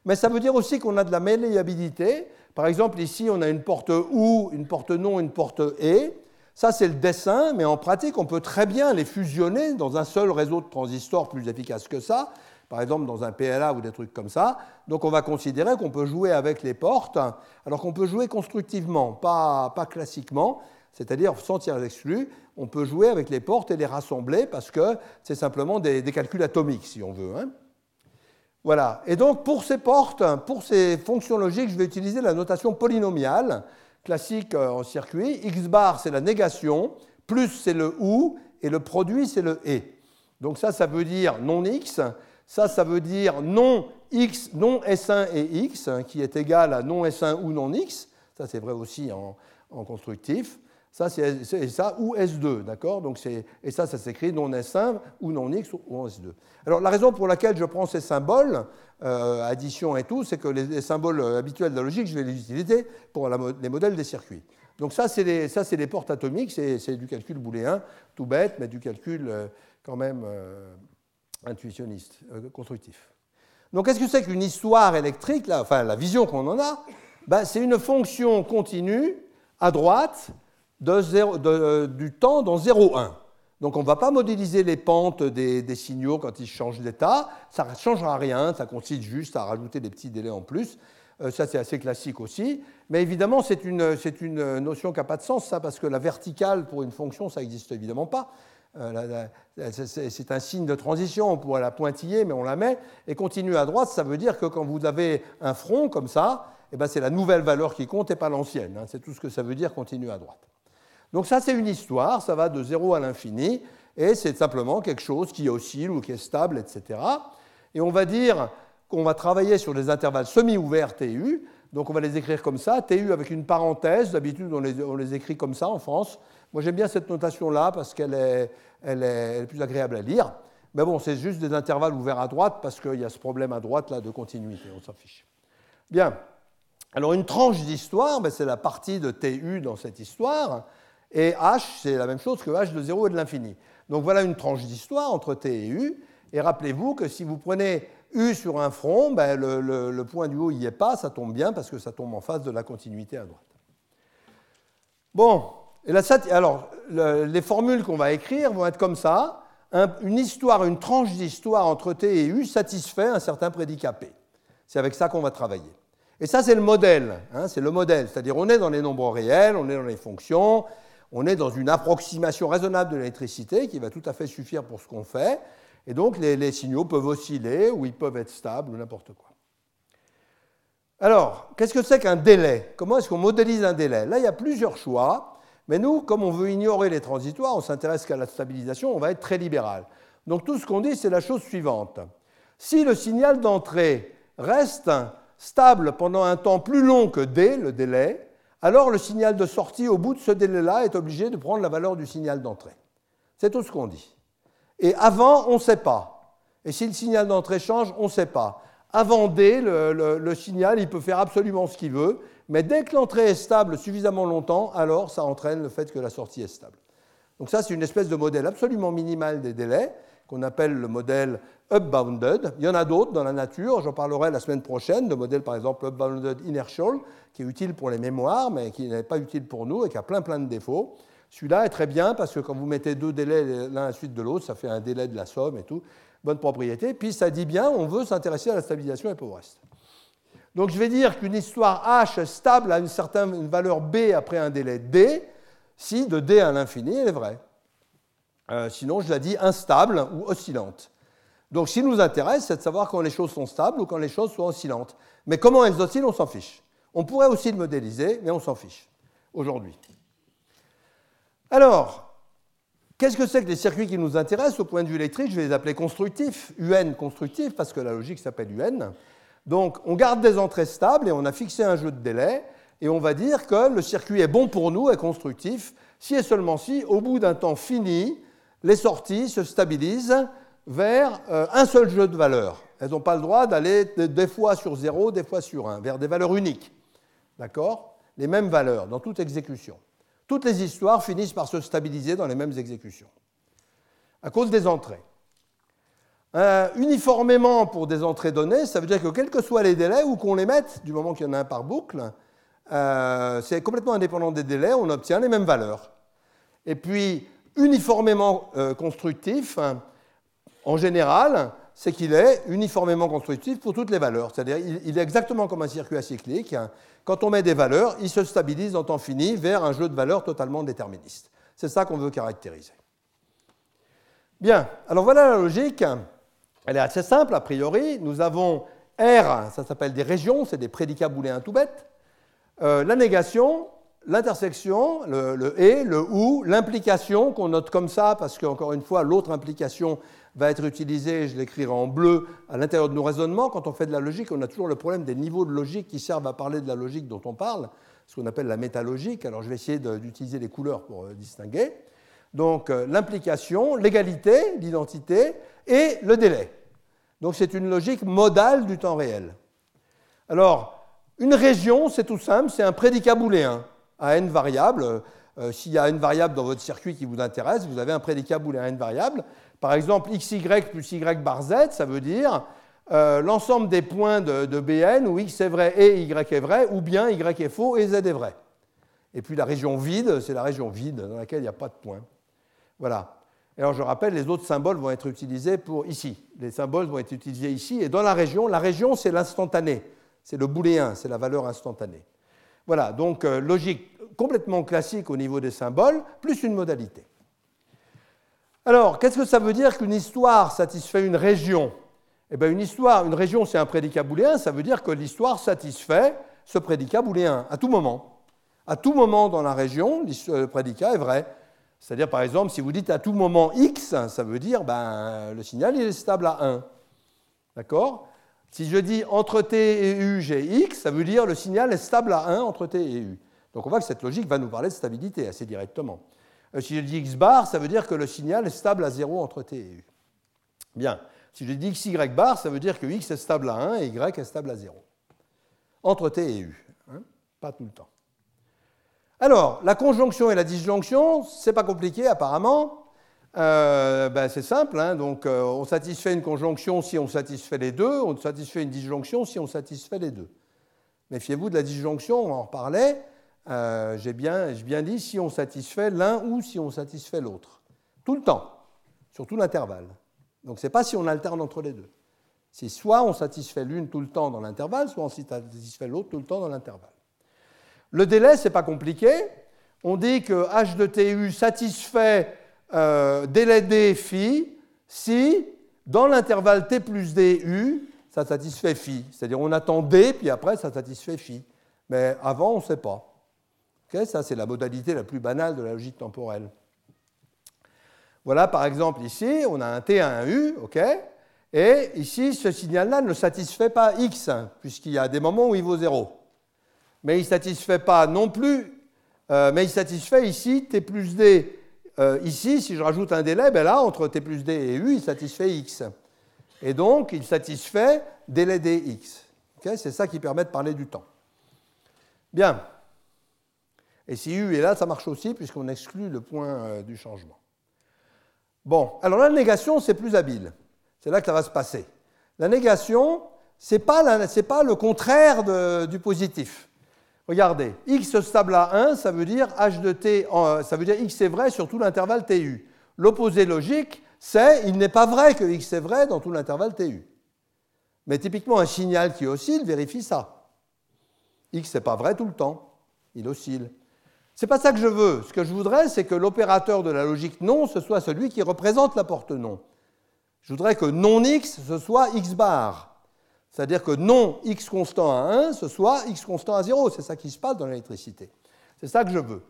Mais ça veut dire aussi qu'on a de la malléabilité. Par exemple, ici, on a une porte OU, une porte non, une porte ET. Ça, c'est le dessin, mais en pratique, on peut très bien les fusionner dans un seul réseau de transistors plus efficace que ça, par exemple dans un PLA ou des trucs comme ça. Donc on va considérer qu'on peut jouer avec les portes, alors qu'on peut jouer constructivement, pas classiquement, c'est-à-dire sans tiers exclus. On peut jouer avec les portes et les rassembler parce que c'est simplement des, calculs atomiques, si on veut. Hein. Voilà. Et donc pour ces portes, pour ces fonctions logiques, je vais utiliser la notation polynomiale classique euh, en circuit. X bar, c'est la négation, plus c'est le OU, et le produit, c'est le et. Donc ça, ça veut dire non X. Ça, ça veut dire non X, non S1 et X, hein, qui est égal à non S1 ou non X. Ça, c'est vrai aussi en, en constructif. Ça, c'est ça ou S2, d'accord? Et ça, ça s'écrit non S1 ou non X ou S2. Alors la raison pour laquelle je prends ces symboles, euh, addition et tout, c'est que les, symboles habituels de la logique, je vais les utiliser pour les modèles des circuits. Donc ça, c'est des, portes atomiques, c'est du calcul booléen, tout bête, mais du calcul euh, quand même euh, intuitionniste, constructif. Donc qu'est-ce que c'est qu'une histoire électrique, là, enfin la vision qu'on en a? Ben, C'est une fonction continue à droite de du temps dans 0,1. Donc on ne va pas modéliser les pentes des, signaux quand ils changent d'état, ça ne changera rien, ça consiste juste à rajouter des petits délais en plus. Euh, ça c'est assez classique aussi. Mais évidemment c'est une, une, notion qui n'a pas de sens, ça, parce que la verticale pour une fonction, ça n'existe évidemment pas. Euh, c'est un signe de transition, on pourrait la pointiller, mais on la met. Et continue à droite, ça veut dire que quand vous avez un front comme ça, eh ben c'est la nouvelle valeur qui compte et pas l'ancienne. Hein. C'est tout ce que ça veut dire continue à droite. Donc ça, c'est une histoire, ça va de 0 à l'infini, et c'est simplement quelque chose qui oscille ou qui est stable, etc. Et on va dire qu'on va travailler sur des intervalles semi-ouverts TU, Donc on va les écrire comme ça, TU avec une parenthèse, d'habitude on les, on les, écrit comme ça en France. Moi j'aime bien cette notation-là parce qu'elle est, elle est, plus agréable à lire. Mais bon, c'est juste des intervalles ouverts à droite parce qu'il y a ce problème à droite là de continuité, on s'en fiche. Bien, alors une tranche d'histoire, ben, c'est la partie de TU dans cette histoire, et H, c'est la même chose que H de 0 et de l'infini. Donc voilà une tranche d'histoire entre T et U, et rappelez-vous que si vous prenez U sur un front, ben, le, point du haut n'y est pas, ça tombe bien parce que ça tombe en face de la continuité à droite. Bon, alors les formules qu'on va écrire vont être comme ça. une histoire, une tranche d'histoire entre T et U satisfait un certain prédicat P. C'est avec ça qu'on va travailler. Et ça, c'est le modèle. Hein, c'est le modèle. C'est-à-dire, on est dans les nombres réels, on est dans les fonctions, on est dans une approximation raisonnable de l'électricité qui va tout à fait suffire pour ce qu'on fait. Et donc les, signaux peuvent osciller ou ils peuvent être stables ou n'importe quoi. Alors, qu'est-ce que c'est qu'un délai? Comment est-ce qu'on modélise un délai? Là, il y a plusieurs choix, mais nous, comme on veut ignorer les transitoires, on s'intéresse qu'à la stabilisation, on va être très libéral. Donc tout ce qu'on dit, c'est la chose suivante. Si le signal d'entrée reste stable pendant un temps plus long que d, le délai, alors le signal de sortie au bout de ce délai-là est obligé de prendre la valeur du signal d'entrée. C'est tout ce qu'on dit. Et avant, on ne sait pas. Et si le signal d'entrée change, on ne sait pas. Avant D, le, signal, il peut faire absolument ce qu'il veut, mais dès que l'entrée est stable suffisamment longtemps, alors ça entraîne le fait que la sortie est stable. Donc ça, c'est une espèce de modèle absolument minimal des délais, qu'on appelle le modèle upbounded. Il y en a d'autres dans la nature, j'en parlerai la semaine prochaine, le modèle par exemple upbounded inertial, qui est utile pour les mémoires, mais qui n'est pas utile pour nous et qui a plein plein de défauts. Celui-là est très bien parce que quand vous mettez deux délais l'un à la suite de l'autre, ça fait un délai de la somme et tout. Bonne propriété. Puis ça dit bien, on veut s'intéresser à la stabilisation et au reste. Donc je vais dire qu'une histoire H stable a une certaine valeur B après un délai D, si de D à l'infini, elle est vraie. Euh, sinon, je la dis instable ou oscillante. Donc, ce qui nous intéresse, c'est de savoir quand les choses sont stables ou quand les choses sont oscillantes. Mais comment elles oscillent, on s'en fiche. On pourrait aussi le modéliser, mais on s'en fiche aujourd'hui. Alors, qu'est-ce que c'est que les circuits qui nous intéressent au point de vue électrique? Je vais les appeler constructifs, UN constructifs, parce que la logique s'appelle UN. Donc, on garde des entrées stables et on a fixé un jeu de délai, et on va dire que le circuit est bon pour nous, est constructif, si et seulement si, au bout d'un temps fini, les sorties se stabilisent vers euh, un seul jeu de valeurs. Elles n'ont pas le droit d'aller des fois sur 0, des fois sur 1, vers des valeurs uniques. D'accord? Les mêmes valeurs dans toute exécution. Toutes les histoires finissent par se stabiliser dans les mêmes exécutions, à cause des entrées. Euh, uniformément pour des entrées données, ça veut dire que quels que soient les délais, ou qu'on les mette, du moment qu'il y en a un par boucle, euh, c'est complètement indépendant des délais, on obtient les mêmes valeurs. Et puis, uniformément euh, constructif, en général, c'est qu'il est uniformément constructif pour toutes les valeurs. C'est-à-dire il est exactement comme un circuit acyclique. Quand on met des valeurs, il se stabilise en temps fini vers un jeu de valeurs totalement déterministe. C'est ça qu'on veut caractériser. Bien, alors voilà la logique. Elle est assez simple a priori. Nous avons R, ça s'appelle des régions, c'est des prédicats booléens tout bêtes. Euh, la négation, l'intersection, le, et, le ou, l'implication qu'on note comme ça, parce qu'encore une fois, l'autre implication va être utilisé, je l'écrirai en bleu, à l'intérieur de nos raisonnements. Quand on fait de la logique, on a toujours le problème des niveaux de logique qui servent à parler de la logique dont on parle, ce qu'on appelle la métalogique. Alors je vais essayer d'utiliser les couleurs pour euh, distinguer. Donc euh, l'implication, l'égalité, l'identité et le délai. Donc c'est une logique modale du temps réel. Alors, une région, c'est tout simple, c'est un prédicat booléen à n variables. Euh, s'il y a n variables dans votre circuit qui vous intéresse, vous avez un prédicat booléen n variables. Par exemple, xy plus y bar z, ça veut dire euh, l'ensemble des points de, Bn où x est vrai et y est vrai, ou bien y est faux et z est vrai. Et puis la région vide, c'est la région vide dans laquelle il n'y a pas de points. Voilà. alors je rappelle, les autres symboles vont être utilisés pour ici. Les symboles vont être utilisés ici. Et dans la région, la région, c'est l'instantané. C'est le booléen, c'est la valeur instantanée. Voilà, donc euh, logique complètement classique au niveau des symboles, plus une modalité. Alors, qu'est-ce que ça veut dire qu'une histoire satisfait une région? Eh bien, une histoire, une région, c'est un prédicat booléen, ça veut dire que l'histoire satisfait ce prédicat booléen à tout moment. À tout moment dans la région, le prédicat est vrai. C'est-à-dire, par exemple, si vous dites à tout moment x, ça veut dire ben, le signal est stable à 1. D'accord? Si je dis entre t et u, j'ai x, ça veut dire le signal est stable à 1 entre t et u. Donc on voit que cette logique va nous parler de stabilité assez directement. Euh, si je dis x bar, ça veut dire que le signal est stable à 0 entre t et u. Bien. Si je dis xy bar, ça veut dire que x est stable à 1 et y est stable à 0. Entre t et u. Hein, pas tout le temps. Alors, la conjonction et la disjonction, c'est pas compliqué apparemment. Euh, ben, c'est simple, hein. donc euh, on satisfait une conjonction si on satisfait les deux, on satisfait une disjonction si on satisfait les deux. Méfiez-vous de la disjonction, on en reparlait. Euh, j'ai bien, bien, dit si on satisfait l'un ou si on satisfait l'autre. Tout le temps, sur tout l'intervalle. Donc ce n'est pas si on alterne entre les deux. C'est soit on satisfait l'une tout le temps dans l'intervalle, soit on satisfait l'autre tout le temps dans l'intervalle. Le délai, ce n'est pas compliqué. On dit que h de tu satisfait euh, délai d phi si, dans l'intervalle t plus d u, ça satisfait phi. C'est-à-dire on attend d, puis après ça satisfait phi. Mais avant, on ne sait pas. ça, c'est la modalité la plus banale de la logique temporelle. Voilà, par exemple, ici, on a un t à un u, ok et ici, ce signal-là ne satisfait pas x, puisqu'il y a des moments où il vaut 0. Mais il ne satisfait pas non plus, euh, mais il satisfait ici t plus d euh, ici, si je rajoute un délai, ben là, entre t plus d et u, il satisfait x. Et donc, il satisfait délai dx. C'est ça qui permet de parler du temps. Bien. Et si u est là, ça marche aussi, puisqu'on exclut le point euh, du changement. Bon, alors la négation, c'est plus habile. C'est là que ça va se passer. La négation, ce n'est pas, le contraire du positif. Regardez, x stable à 1, ça veut dire h de t, ça veut dire x est vrai sur tout l'intervalle tu. L'opposé logique, c'est il n'est pas vrai que x est vrai dans tout l'intervalle tu. Mais typiquement, un signal qui oscille vérifie ça. x n'est pas vrai tout le temps, il oscille. C'est pas ça que je veux. Ce que je voudrais, c'est que l'opérateur de la logique non, ce soit celui qui représente la porte non. Je voudrais que non x, ce soit x bar. C'est-à-dire que non x constant à 1, ce soit x constant à 0. C'est ça qui se passe dans l'électricité. C'est ça que je veux.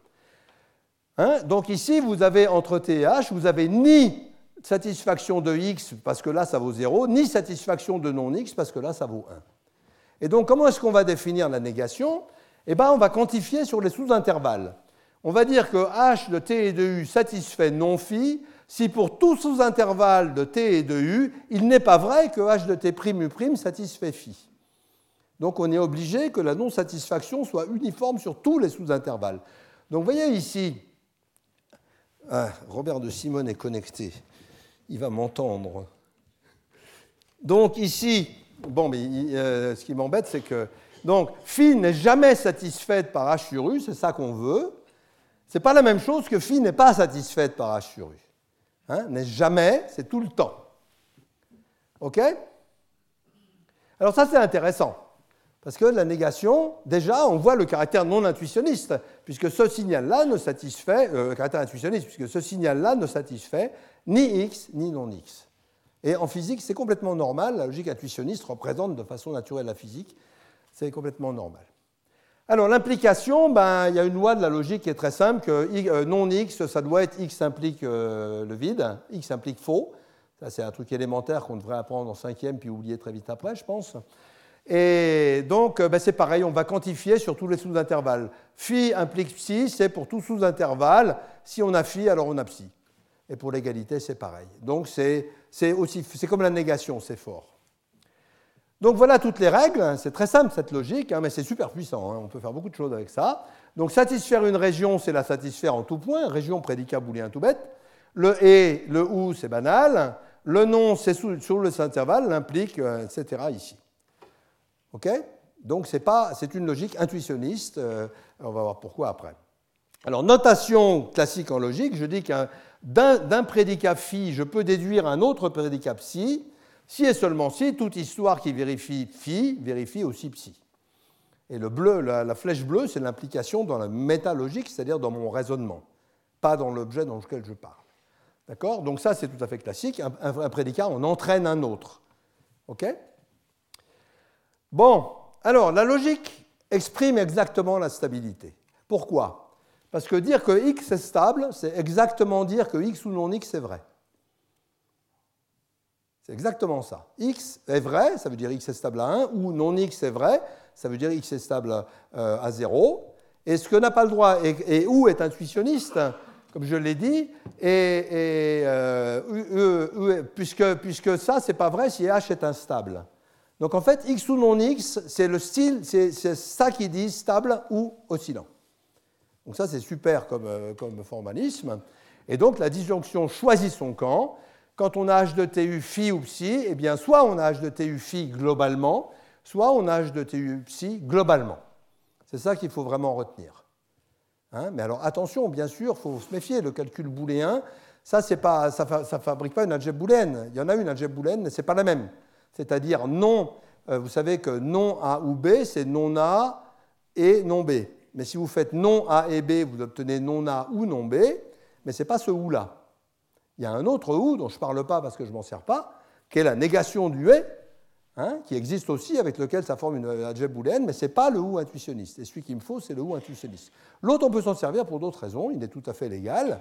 Hein? Donc ici, vous avez entre t et h, vous avez ni satisfaction de x parce que là ça vaut 0, ni satisfaction de non x parce que là ça vaut 1. Et donc comment est-ce qu'on va définir la négation? Eh bien on va quantifier sur les sous-intervalles. On va dire que h de t et de u satisfait non phi si pour tout sous-intervalle de t et de u, il n'est pas vrai que h de t' u' satisfait phi. Donc on est obligé que la non-satisfaction soit uniforme sur tous les sous-intervalles. Donc vous voyez ici, ah, Robert de Simone est connecté, il va m'entendre. Donc ici, bon, mais euh, ce qui m'embête, c'est que donc phi n'est jamais satisfaite par h sur u, c'est ça qu'on veut. C'est pas la même chose que phi n'est pas satisfaite par h sur u. Hein, n'est jamais, c'est tout le temps. OK? Alors ça, c'est intéressant. Parce que la négation, déjà, on voit le caractère non intuitionniste, puisque ce signal-là ne satisfait, euh, caractère intuitionniste, puisque ce signal-là ne satisfait ni x ni non x. Et en physique, c'est complètement normal, la logique intuitionniste représente de façon naturelle la physique, c'est complètement normal. Alors l'implication, ben, il y a une loi de la logique qui est très simple, que euh, non x, ça doit être x implique euh, le vide, x implique faux. Ça c'est un truc élémentaire qu'on devrait apprendre en cinquième puis oublier très vite après, je pense. Et donc euh, ben, c'est pareil, on va quantifier sur tous les sous-intervalles. Phi implique psi, c'est pour tout sous-intervalle. Si on a phi, alors on a psi. Et pour l'égalité, c'est pareil. Donc c'est comme la négation, c'est fort. Donc voilà toutes les règles, c'est très simple cette logique, hein, mais c'est super puissant, hein. on peut faire beaucoup de choses avec ça. Donc satisfaire une région, c'est la satisfaire en tout point, région, prédicat boolien tout bête. Le et, le ou, c'est banal. Le non, c'est sur le intervalle, l'implique, euh, etc. ici. OK? Donc c'est une logique intuitionniste, euh, on va voir pourquoi après. Alors notation classique en logique, je dis qu'un d'un prédicat phi, je peux déduire un autre prédicat psi, si et seulement si, toute histoire qui vérifie phi vérifie aussi psi. Et le bleu, la, flèche bleue, c'est l'implication dans la métalogique, c'est-à-dire dans mon raisonnement, pas dans l'objet dans lequel je parle. D'accord? Donc ça, c'est tout à fait classique. Un, prédicat, on entraîne un autre. OK? Bon, alors la logique exprime exactement la stabilité. Pourquoi? Parce que dire que x est stable, c'est exactement dire que x ou non x est vrai. C'est exactement ça. x est vrai, ça veut dire x est stable à 1, ou non x est vrai, ça veut dire x est stable à 0. Et ce que n'a pas le droit, et, ou est intuitionniste, comme je l'ai dit, et, euh, puisque, puisque ça, c'est pas vrai si h est instable. Donc en fait, x ou non x, c'est le style, c'est ça qui dit stable ou oscillant. Donc ça, c'est super comme, euh, comme, formalisme. Et donc la disjonction choisit son camp. Quand on a h de tu phi ou psi, eh bien soit on a h de tu phi globalement, soit on a h de tu psi globalement. C'est ça qu'il faut vraiment retenir. Hein, mais alors attention, bien sûr, il faut se méfier, le calcul booléen, ça ne fabrique pas une algèbre booléenne. Il y en a une algèbre booléenne, mais ce n'est pas la même. C'est-à-dire non, euh, vous savez que non A ou B, c'est non A et non B. Mais si vous faites non A et B, vous obtenez non A ou non B, mais ce n'est pas ce ou-là. Il y a un autre ou dont je ne parle pas parce que je ne m'en sers pas, qui est la négation du et, Hein, qui existe aussi, avec lequel ça forme une algèbre booléenne, mais ce n'est pas le ou intuitionniste. Et celui qu'il me faut, c'est le ou intuitionniste. L'autre, on peut s'en servir pour d'autres raisons, il est tout à fait légal,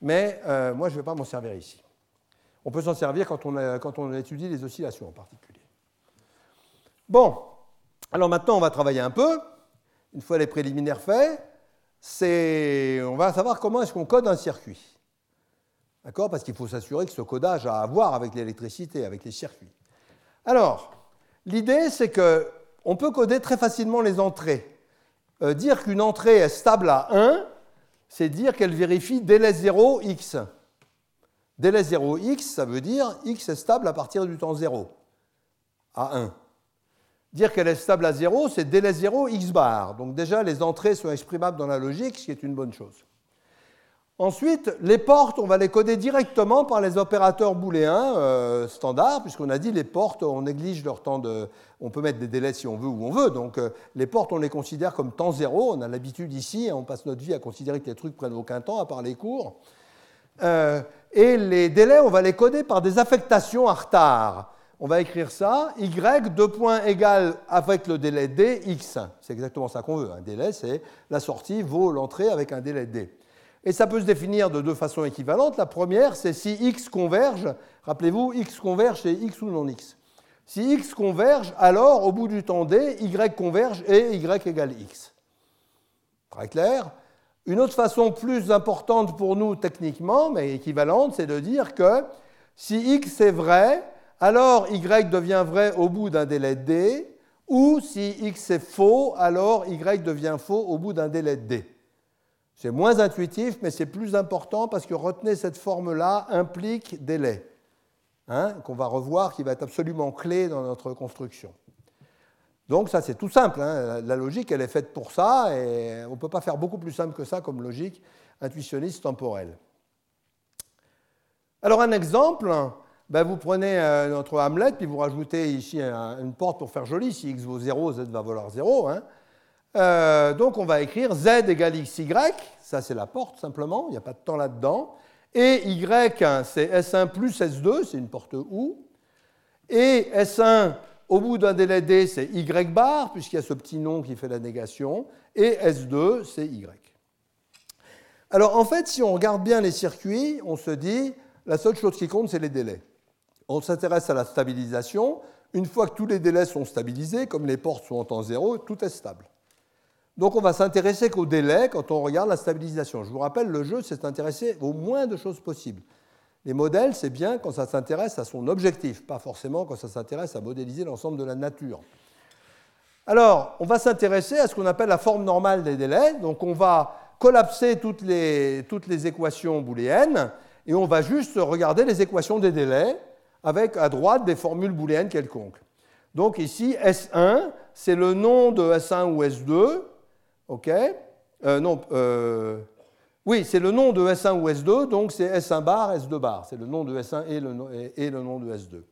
mais euh, moi, je ne vais pas m'en servir ici. On peut s'en servir quand on, quand on étudie les oscillations en particulier. Bon, alors maintenant, on va travailler un peu. Une fois les préliminaires faits, on va savoir comment est-ce qu'on code un circuit. D'accord? Parce qu'il faut s'assurer que ce codage a à voir avec l'électricité, avec les circuits. Alors, L'idée, c'est qu'on peut coder très facilement les entrées. Euh, dire qu'une entrée est stable à 1, c'est dire qu'elle vérifie délai 0 x. Délai 0 x, ça veut dire x est stable à partir du temps 0, à 1. Dire qu'elle est stable à 0, c'est délai 0 x bar. Donc déjà, les entrées sont exprimables dans la logique, ce qui est une bonne chose. Ensuite, les portes, on va les coder directement par les opérateurs booléens euh, standards, puisqu'on a dit les portes, on néglige leur temps de. On peut mettre des délais si on veut ou on veut. Donc euh, les portes, on les considère comme temps zéro. On a l'habitude ici, on passe notre vie à considérer que les trucs prennent aucun temps, à part les cours. Euh, et les délais, on va les coder par des affectations à retard. On va écrire ça, y, deux points égal avec le délai d, x. C'est exactement ça qu'on veut. Un délai, c'est la sortie vaut l'entrée avec un délai d. Et ça peut se définir de deux façons équivalentes. La première, c'est si x converge. Rappelez-vous, x converge, c'est x ou non x. Si x converge, alors au bout du temps d, y converge et y égale x. Très clair. Une autre façon plus importante pour nous techniquement, mais équivalente, c'est de dire que si x est vrai, alors y devient vrai au bout d'un délai d, ou si x est faux, alors y devient faux au bout d'un délai d. C'est moins intuitif, mais c'est plus important parce que retenez cette forme-là implique délai, hein, qu'on va revoir, qui va être absolument clé dans notre construction. Donc ça, c'est tout simple. Hein. La logique, elle est faite pour ça, et on ne peut pas faire beaucoup plus simple que ça comme logique intuitionniste temporelle. Alors un exemple, ben, vous prenez euh, notre Hamlet, puis vous rajoutez ici une porte pour faire joli. Si x vaut 0, z va valoir 0. Hein. Euh, donc on va écrire z égale xy, ça c'est la porte simplement, il n'y a pas de temps là-dedans. Et y, c'est S1 plus S2, c'est une porte OU. Et S1, au bout d'un délai D, c'est Y bar, puisqu'il y a ce petit nom qui fait la négation. Et S2, c'est Y. Alors en fait, si on regarde bien les circuits, on se dit, la seule chose qui compte, c'est les délais. On s'intéresse à la stabilisation. Une fois que tous les délais sont stabilisés, comme les portes sont en temps zéro, tout est stable. Donc on va s'intéresser qu'au délai quand on regarde la stabilisation. Je vous rappelle, le jeu, c'est s'intéresser au moins de choses possibles. Les modèles, c'est bien quand ça s'intéresse à son objectif, pas forcément quand ça s'intéresse à modéliser l'ensemble de la nature. Alors, on va s'intéresser à ce qu'on appelle la forme normale des délais. Donc on va collapser toutes les, toutes les équations booléennes et on va juste regarder les équations des délais avec à droite des formules booléennes quelconques. Donc ici, S1, c'est le nom de S1 ou S2 OK euh, Non, euh, oui, c'est le nom de S1 ou S2, donc c'est S1 bar, S2 bar. C'est le nom de S1 et le, nom de S2.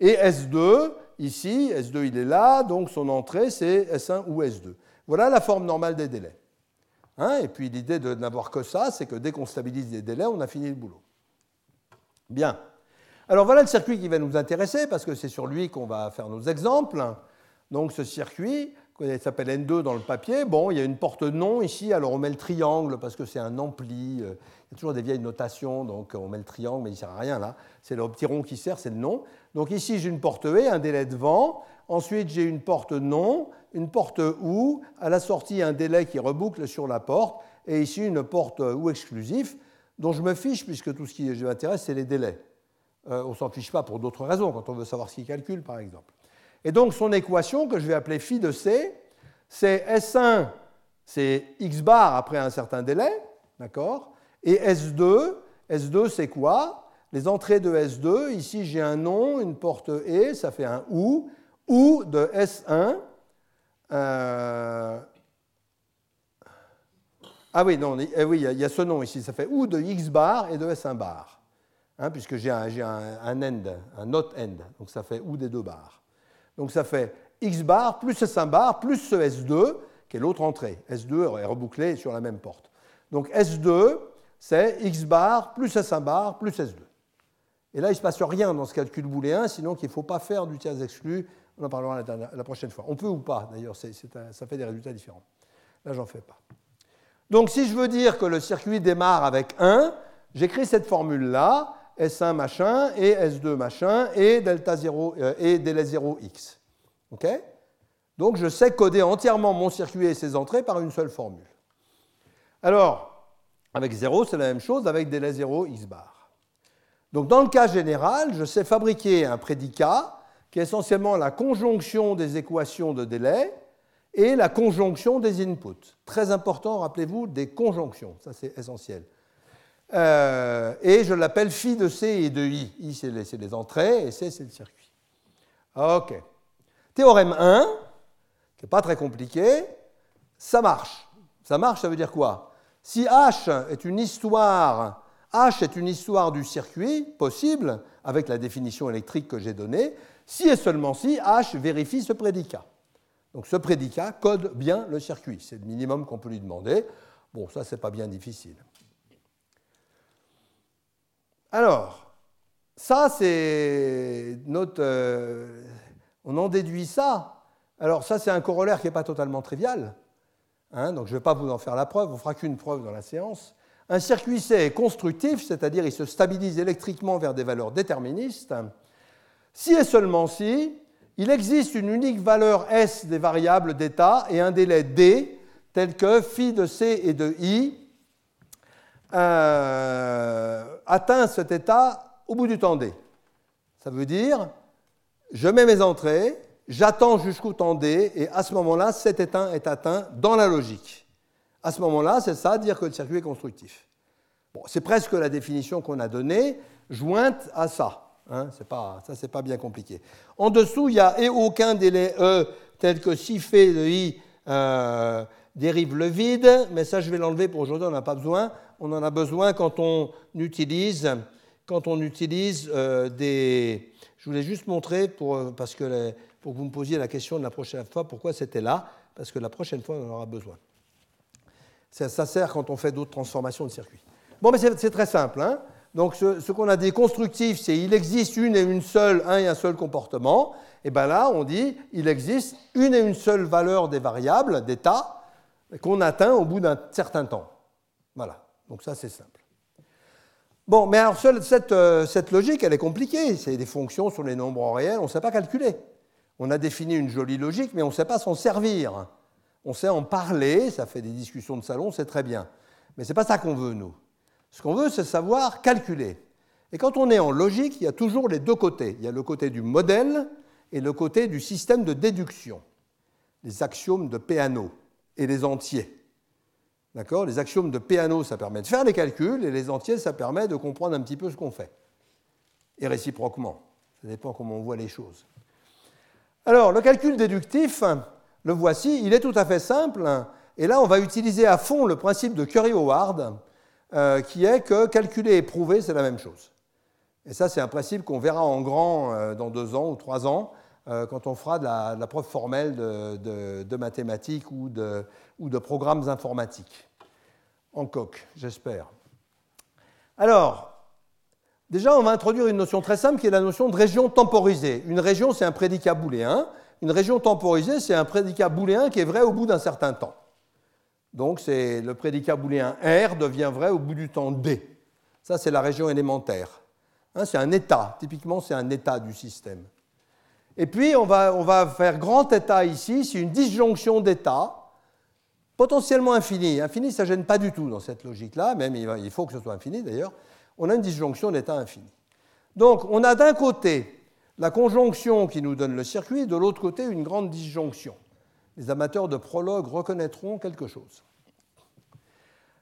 Et S2, ici, S2 il est là, donc son entrée c'est S1 ou S2. Voilà la forme normale des délais. Hein et puis l'idée de n'avoir que ça, c'est que dès qu'on stabilise les délais, on a fini le boulot. Bien. Alors voilà le circuit qui va nous intéresser, parce que c'est sur lui qu'on va faire nos exemples. Donc ce circuit, qui s'appelle N2 dans le papier. Bon, il y a une porte non ici, alors on met le triangle parce que c'est un ampli. Euh, il y a toujours des vieilles notations, donc on met le triangle, mais il ne sert à rien là. C'est le petit rond qui sert, c'est le non. Donc ici, j'ai une porte E, un délai de vent. Ensuite, j'ai une porte non, une porte OU. À la sortie, un délai qui reboucle sur la porte. Et ici, une porte OU exclusif, dont je me fiche, puisque tout ce qui m'intéresse, c'est les délais. Euh, on ne s'en fiche pas pour d'autres raisons, quand on veut savoir ce qu'il calcule, par exemple. Et donc son équation, que je vais appeler phi de C, c'est S1, c'est x bar après un certain délai, d'accord? Et S2, S2 c'est quoi? Les entrées de S2, ici j'ai un nom, une porte E, ça fait un OU, OU de S1. Euh, ah oui, non, eh oui, il y, a ce nom ici, ça fait OU de x bar et de S1 bar, hein, puisque j'ai un, end, un not end, donc ça fait OU des deux bars. Donc ça fait x bar plus S1 bar plus ce S2, qui est l'autre entrée. S2 est rebouclé sur la même porte. Donc S2, c'est x bar plus S1 bar plus S2. Et là, il ne se passe rien dans ce calcul booléen, sinon qu'il ne faut pas faire du tiers exclu. On en parlera la, prochaine fois. On peut ou pas, d'ailleurs, ça fait des résultats différents. Là, j'en fais pas. Donc, si je veux dire que le circuit démarre avec 1, j'écris cette formule-là. S1 machin et S2 machin et delta 0 euh, et délai 0x. OK? Donc je sais coder entièrement mon circuit et ses entrées par une seule formule. Alors, avec 0, c'est la même chose avec délai 0 x bar. Donc dans le cas général, je sais fabriquer un prédicat qui est essentiellement la conjonction des équations de délai et la conjonction des inputs. Très important, rappelez-vous, des conjonctions, ça c'est essentiel. Euh, et je l'appelle phi de C et de I. I, c'est les, entrées, et C, c'est le circuit. OK. Théorème 1, qui n'est pas très compliqué, ça marche. Ça marche, ça veut dire quoi? Si H est une histoire, H est une histoire du circuit possible, avec la définition électrique que j'ai donnée, si et seulement si H vérifie ce prédicat. Donc ce prédicat code bien le circuit. C'est le minimum qu'on peut lui demander. Bon, ça, c'est pas bien difficile. Alors, ça, c'est notre. Euh, on en déduit ça. Alors, ça, c'est un corollaire qui n'est pas totalement trivial. Hein, donc, je ne vais pas vous en faire la preuve, on ne fera qu'une preuve dans la séance. Un circuit C est constructif, c'est-à-dire il se stabilise électriquement vers des valeurs déterministes. Si et seulement si, il existe une unique valeur S des variables d'état et un délai D, tel que phi de C et de I, euh, atteint cet état au bout du temps D. Ça veut dire, je mets mes entrées, j'attends jusqu'au temps D, et à ce moment-là, cet état est atteint dans la logique. À ce moment-là, c'est ça, dire que le circuit est constructif. Bon, c'est presque la définition qu'on a donnée, jointe à ça. Hein, pas, ça, c'est pas bien compliqué. En dessous, il n'y a et aucun délai E tel que si fait de I euh, dérive le vide, mais ça, je vais l'enlever pour aujourd'hui, on n'a pas besoin on en a besoin quand on utilise, quand on utilise euh, des... Je voulais juste montrer, pour, euh, parce que pour vous me posiez la question de la prochaine fois, pourquoi c'était là, parce que la prochaine fois, on en aura besoin. Ça, sert quand on fait d'autres transformations de circuit. Bon, mais c'est très simple. Hein. donc, ce, qu'on a dit constructif, c'est il existe une et une seule, un et un seul comportement. Et bien là, on dit il existe une et une seule valeur des variables, d'état, qu'on atteint au bout d'un certain temps. Voilà. Donc ça, c'est simple. Bon, mais alors cette, euh, cette, logique, elle est compliquée. C'est des fonctions sur les nombres réels, on ne sait pas calculer. On a défini une jolie logique, mais on ne sait pas s'en servir. On sait en parler, ça fait des discussions de salon, c'est très bien. Mais ce n'est pas ça qu'on veut, nous. Ce qu'on veut, c'est savoir calculer. Et quand on est en logique, il y a toujours les deux côtés. Il y a le côté du modèle et le côté du système de déduction, les axiomes de Peano et les entiers. D'accord? Les axiomes de Peano, ça permet de faire des calculs, et les entiers, ça permet de comprendre un petit peu ce qu'on fait. Et réciproquement. Ça dépend comment on voit les choses. Alors, le calcul déductif, le voici, il est tout à fait simple. Et là, on va utiliser à fond le principe de Curry-Howard, euh, qui est que calculer et prouver, c'est la même chose. Et ça, c'est un principe qu'on verra en grand euh, dans deux ans ou trois ans, euh, quand on fera de la, preuve formelle de, mathématiques ou de programmes informatiques en coq, j'espère. Alors, déjà, on va introduire une notion très simple qui est la notion de région temporisée. Une région, c'est un prédicat booléen. une région temporisée, c'est un prédicat booléen qui est vrai au bout d'un certain temps. Donc c'est le prédicat booléen R devient vrai au bout du temps D. Ça, c'est la région élémentaire. Hein, c'est un état. Typiquement, c'est un état du système. Et puis, on va, on va faire grand état ici. C'est une disjonction d'états potentiellement infini. Infini, ça ne gêne pas du tout dans cette logique-là, même il faut que ce soit infini d'ailleurs. On a une disjonction d'état infini. Donc, on a d'un côté la conjonction qui nous donne le circuit, de l'autre côté une grande disjonction. Les amateurs de prologue reconnaîtront quelque chose.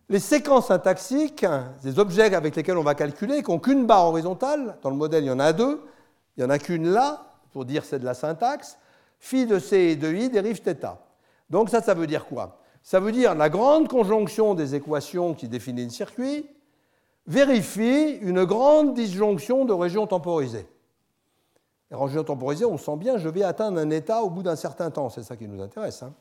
Les séquences syntaxiques, des objets avec lesquels on va calculer, qui n'ont qu'une barre horizontale, dans le modèle il y en a deux, il n'y en a qu'une là, pour dire c'est de la syntaxe, phi de c et de i dérive θ. Donc ça, ça veut dire quoi? Ça veut dire la grande conjonction des équations qui définit le circuit vérifie une grande disjonction de régions temporisées. Les régions temporisées, on sent bien, je vais atteindre un état au bout d'un certain temps, c'est ça qui nous intéresse. Hein.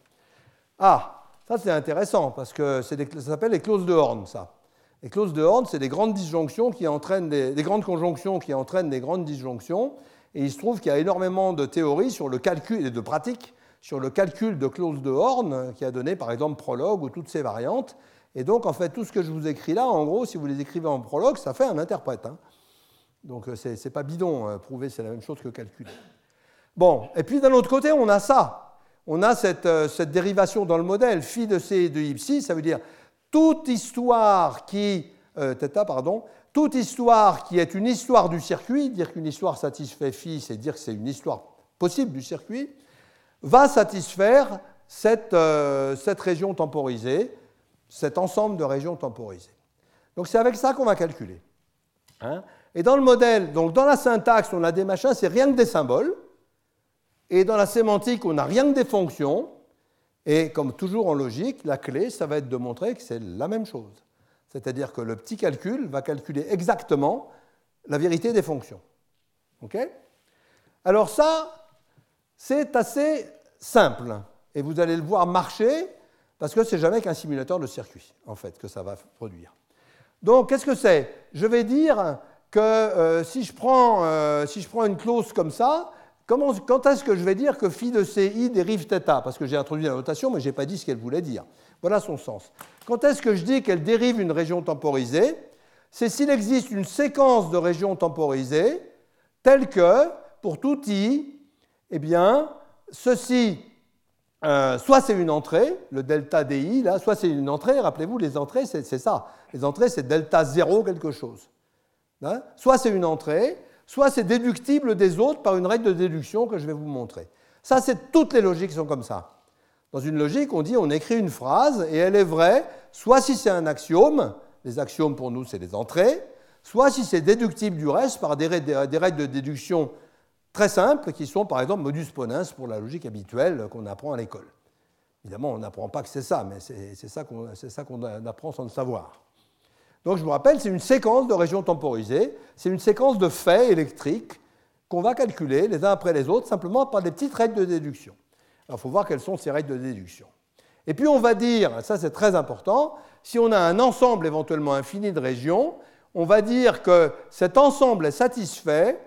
Ah, ça c'est intéressant, parce que ça s'appelle les clauses de Horn, ça. Les clauses de Horn, c'est des grandes disjonctions qui entraînent des, grandes conjonctions qui entraînent des grandes disjonctions. Et il se trouve qu'il y a énormément de théories sur le calcul et de pratiques sur le calcul de clauses de Horn, qui a donné par exemple prologue ou toutes ces variantes. Et donc, en fait, tout ce que je vous écris là, en gros, si vous les écrivez en prologue, ça fait un interprète. Hein. Donc, euh, ce n'est pas bidon. Euh, prouver, c'est la même chose que calculer. Bon, et puis d'un autre côté, on a ça. On a cette, euh, cette dérivation dans le modèle, phi de c et de y ça veut dire toute histoire qui, euh, pardon, toute histoire qui est une histoire du circuit, dire qu'une histoire satisfait phi, c'est dire que c'est une histoire possible du circuit, va satisfaire cette, cette région temporisée, cet ensemble de régions temporisées. Donc c'est avec ça qu'on va calculer. Hein? et dans le modèle, donc dans la syntaxe, on a des machins, c'est rien que des symboles. Et dans la sémantique, on n'a rien que des fonctions. Et comme toujours en logique, la clé, ça va être de montrer que c'est la même chose. C'est-à-dire que le petit calcul va calculer exactement la vérité des fonctions. OK? Alors ça, c'est assez simple. Et vous allez le voir marcher parce que c'est jamais qu'un simulateur de circuit, en fait, que ça va produire. Donc, qu'est-ce que c'est? Je vais dire que euh, si, je prends, euh, si je prends une clause comme ça, quand est-ce que je vais dire que phi de ci dérive θ Parce que j'ai introduit la notation, mais je n'ai pas dit ce qu'elle voulait dire. Voilà son sens. Quand est-ce que je dis qu'elle dérive une région temporisée? C'est s'il existe une séquence de régions temporisées telle que, pour tout i, eh bien, ceci euh, soit c'est une entrée, le delta DI, là, soit c'est une entrée, rappelez-vous, les entrées, c'est ça. Les entrées, c'est delta 0 quelque chose. Hein? Soit c'est une entrée, soit c'est déductible des autres par une règle de déduction que je vais vous montrer. Ça, c'est toutes les logiques qui sont comme ça. Dans une logique, on dit on écrit une phrase et elle est vraie, soit si c'est un axiome, les axiomes pour nous, c'est les entrées, soit si c'est déductible du reste par des règles de déduction très simples qui sont par exemple modus ponens pour la logique habituelle qu'on apprend à l'école. Évidemment, on n'apprend pas que c'est ça, mais c'est ça qu'on apprend sans le savoir. Donc je vous rappelle, c'est une séquence de régions temporisées, c'est une séquence de faits électriques qu'on va calculer les uns après les autres simplement par des petites règles de déduction. Alors il faut voir quelles sont ces règles de déduction. Et puis on va dire, ça c'est très important, si on a un ensemble éventuellement infini de régions, on va dire que cet ensemble est satisfait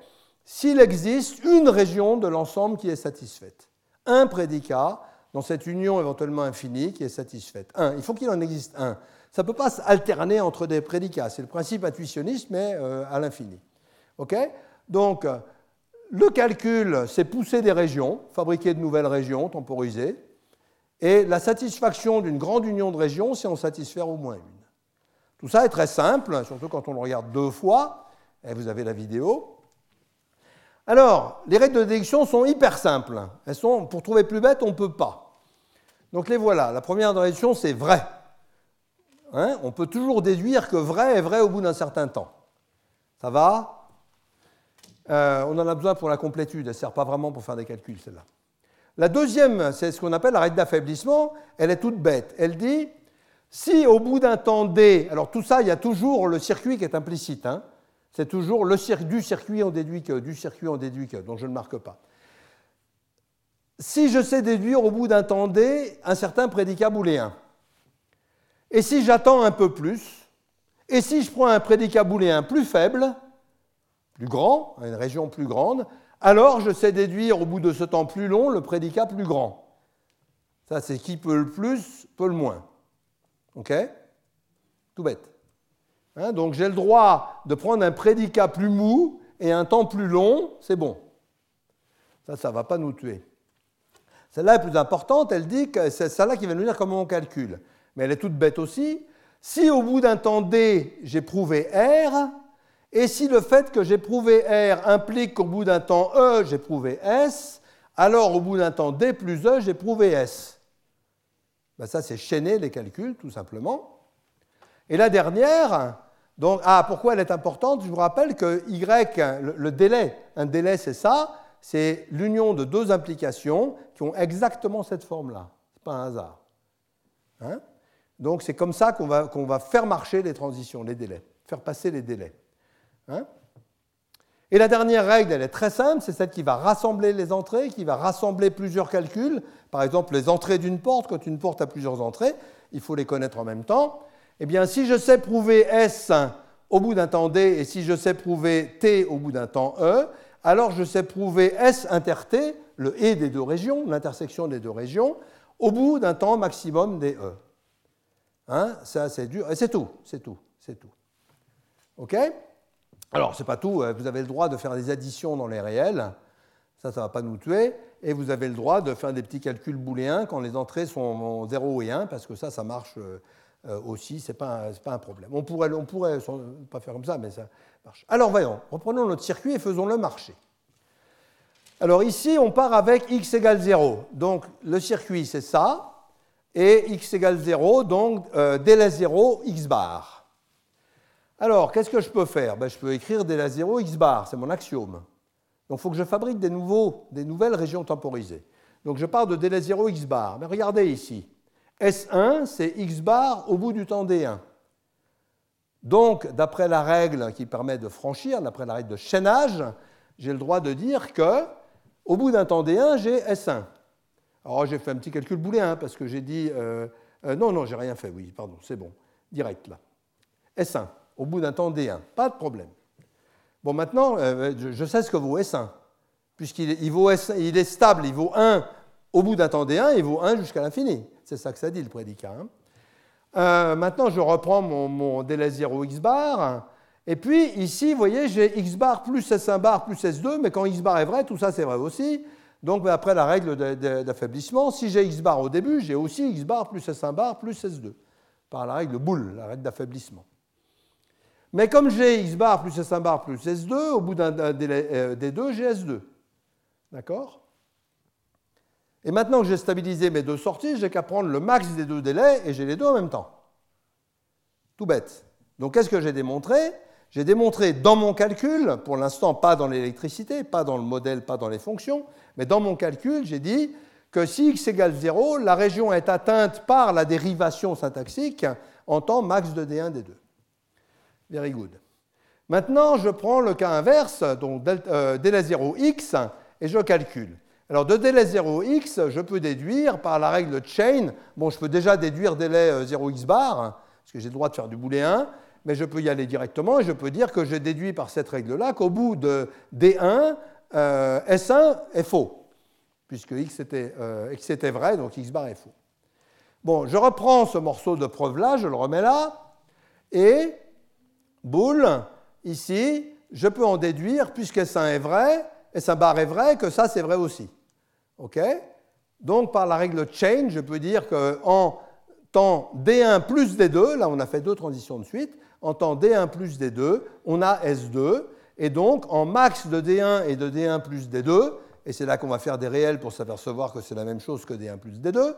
s'il existe une région de l'ensemble qui est satisfaite. Un prédicat dans cette union éventuellement infinie qui est satisfaite. Un. Il faut qu'il en existe un. Ça ne peut pas s'alterner entre des prédicats. C'est le principe intuitionniste, mais euh, à l'infini. OK? Donc, le calcul, c'est pousser des régions, fabriquer de nouvelles régions temporisées. Et la satisfaction d'une grande union de régions, c'est en satisfaire au moins une. Tout ça est très simple, surtout quand on le regarde deux fois. Et vous avez la vidéo. Alors, les règles de déduction sont hyper simples. Elles sont, pour trouver plus bête, on ne peut pas. Donc les voilà. La première déduction, c'est vrai. Hein on peut toujours déduire que vrai est vrai au bout d'un certain temps. Ça va? Euh, On en a besoin pour la complétude. Elle ne sert pas vraiment pour faire des calculs, celle-là. La deuxième, c'est ce qu'on appelle la règle d'affaiblissement. Elle est toute bête. Elle dit, si au bout d'un temps D, alors tout ça, il y a toujours le circuit qui est implicite. Hein, c'est toujours le du circuit en déduit que, du circuit en déduit que, dont je ne marque pas. Si je sais déduire au bout d'un temps D un certain prédicat booléen, et si j'attends un peu plus, et si je prends un prédicat booléen plus faible, plus grand, une région plus grande, alors je sais déduire au bout de ce temps plus long le prédicat plus grand. Ça, c'est qui peut le plus, peut le moins. OK? Tout bête. Hein, donc j'ai le droit de prendre un prédicat plus mou et un temps plus long, c'est bon. Ça, ça ne va pas nous tuer. Celle-là est plus importante, elle dit que c'est celle-là qui va nous dire comment on calcule. Mais elle est toute bête aussi. Si au bout d'un temps D, j'ai prouvé R, et si le fait que j'ai prouvé R implique qu'au bout d'un temps E, j'ai prouvé S, alors au bout d'un temps D plus E, j'ai prouvé S. Ben ça, c'est chaîner les calculs, tout simplement. Et la dernière, donc, ah, pourquoi elle est importante? Je vous rappelle que Y, le, délai, un délai c'est ça, c'est l'union de deux implications qui ont exactement cette forme-là. Ce n'est pas un hasard. Hein? Donc c'est comme ça qu'on va, va, faire marcher les transitions, les délais, faire passer les délais. Hein? Et la dernière règle, elle est très simple, c'est celle qui va rassembler les entrées, qui va rassembler plusieurs calculs. Par exemple, les entrées d'une porte, quand une porte a plusieurs entrées, il faut les connaître en même temps. Eh bien, si je sais prouver S au bout d'un temps D et si je sais prouver T au bout d'un temps E, alors je sais prouver S inter T, le et des deux régions, l'intersection des deux régions, au bout d'un temps maximum des E. Hein, ça, c'est dur. Et c'est tout, c'est tout, c'est tout. OK? Alors, c'est pas tout. Euh, vous avez le droit de faire des additions dans les réels. Ça, ça ne va pas nous tuer. Et vous avez le droit de faire des petits calculs booléens quand les entrées sont 0 et 1, parce que ça, ça marche euh, aussi. Ce n'est pas, un problème. On pourrait, on pourrait pas faire comme ça, mais ça marche. Alors, voyons. Reprenons notre circuit et faisons-le marcher. Alors ici, on part avec x égale 0. Donc, le circuit, c'est ça et x égale 0, donc euh, délai 0, x bar. Alors, qu'est-ce que je peux faire? Ben, Je peux écrire délai 0, x bar, c'est mon axiome. Donc, il faut que je fabrique des, nouveaux, des nouvelles régions temporisées. Donc, je pars de délai 0, x bar. Mais regardez ici. S1, c'est x bar au bout du temps D1. Donc, d'après la règle qui permet de franchir, d'après la règle de chaînage, j'ai le droit de dire que, au bout d'un temps D1, j'ai S1. Alors j'ai fait un petit calcul booléen hein, parce que j'ai dit euh, euh, non, non, j'ai rien fait, oui, pardon, c'est bon, direct là. S1, au bout d'un temps D1, pas de problème. Bon, maintenant, euh, je, sais ce que vaut S1, puisqu'il il vaut il est stable, il vaut 1 au bout d'un temps D1, il vaut 1 jusqu'à l'infini. C'est ça que ça dit le prédicat. Hein. maintenant, je reprends mon, délai 0 x bar. Et puis ici, vous voyez, j'ai x bar plus S1 bar plus S2, mais quand x bar est vrai, tout ça c'est vrai aussi. Donc après la règle d'affaiblissement, si j'ai x bar au début, j'ai aussi x bar plus S1 bar plus S2, par la règle boule, la règle d'affaiblissement. Mais comme j'ai x bar plus S1 bar plus S2, au bout d'un délai euh, des deux, j'ai S2. D'accord? Et maintenant que j'ai stabilisé mes deux sorties, j'ai qu'à prendre le max des deux délais et j'ai les deux en même temps. Tout bête. Donc qu'est-ce que j'ai démontré? J'ai démontré dans mon calcul, pour l'instant pas dans l'électricité, pas dans le modèle, pas dans les fonctions, mais dans mon calcul, j'ai dit que si x égale 0, la région est atteinte par la dérivation syntaxique en temps max de D1, D2. Very good. Maintenant, je prends le cas inverse, donc euh, délai 0x, et je calcule. Alors de délai 0x, je peux déduire par la règle chain, bon, je peux déjà déduire délai 0x euh, bar, parce que j'ai le droit de faire du booléen, mais je peux y aller directement et je peux dire que j'ai déduit par cette règle-là qu'au bout de D1, euh, S1 est faux, puisque X était, euh, X était vrai, donc X bar est faux. Bon, je reprends ce morceau de preuve-là, je le remets là, et, boule, ici, je peux en déduire, puisque S1 est vrai, S1 bar est vrai, que ça c'est vrai aussi. OK? Donc par la règle chain, je peux dire qu'en temps D1 plus D2, là on a fait deux transitions de suite, en temps D1 plus D2, on a S2, et donc, en max de D1 et de D1 plus D2, et c'est là qu'on va faire des réels pour s'apercevoir que c'est la même chose que D1 plus D2,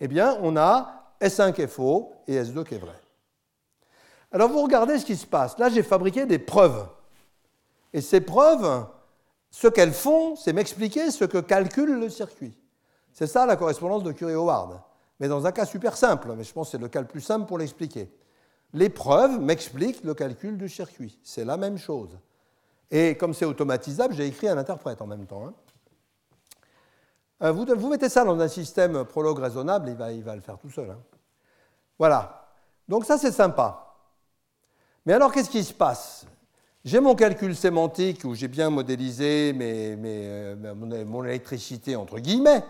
eh bien, on a S1 qui est faux et S2 qui est vrai. Alors, vous regardez ce qui se passe. Là, j'ai fabriqué des preuves. Et ces preuves, ce qu'elles font, c'est m'expliquer ce que calcule le circuit. C'est ça la correspondance de Curie-Howard. Mais dans un cas super simple, mais je pense que c'est le cas le plus simple pour l'expliquer. Les preuves m'expliquent le calcul du circuit. C'est la même chose. Et comme c'est automatisable, j'ai écrit un interprète en même temps. Hein. Euh, vous, mettez ça dans un système prologue raisonnable, il va, il va le faire tout seul. Hein. Voilà. Donc ça, c'est sympa. Mais alors, qu'est-ce qui se passe? J'ai mon calcul sémantique où j'ai bien modélisé mon électricité, entre guillemets,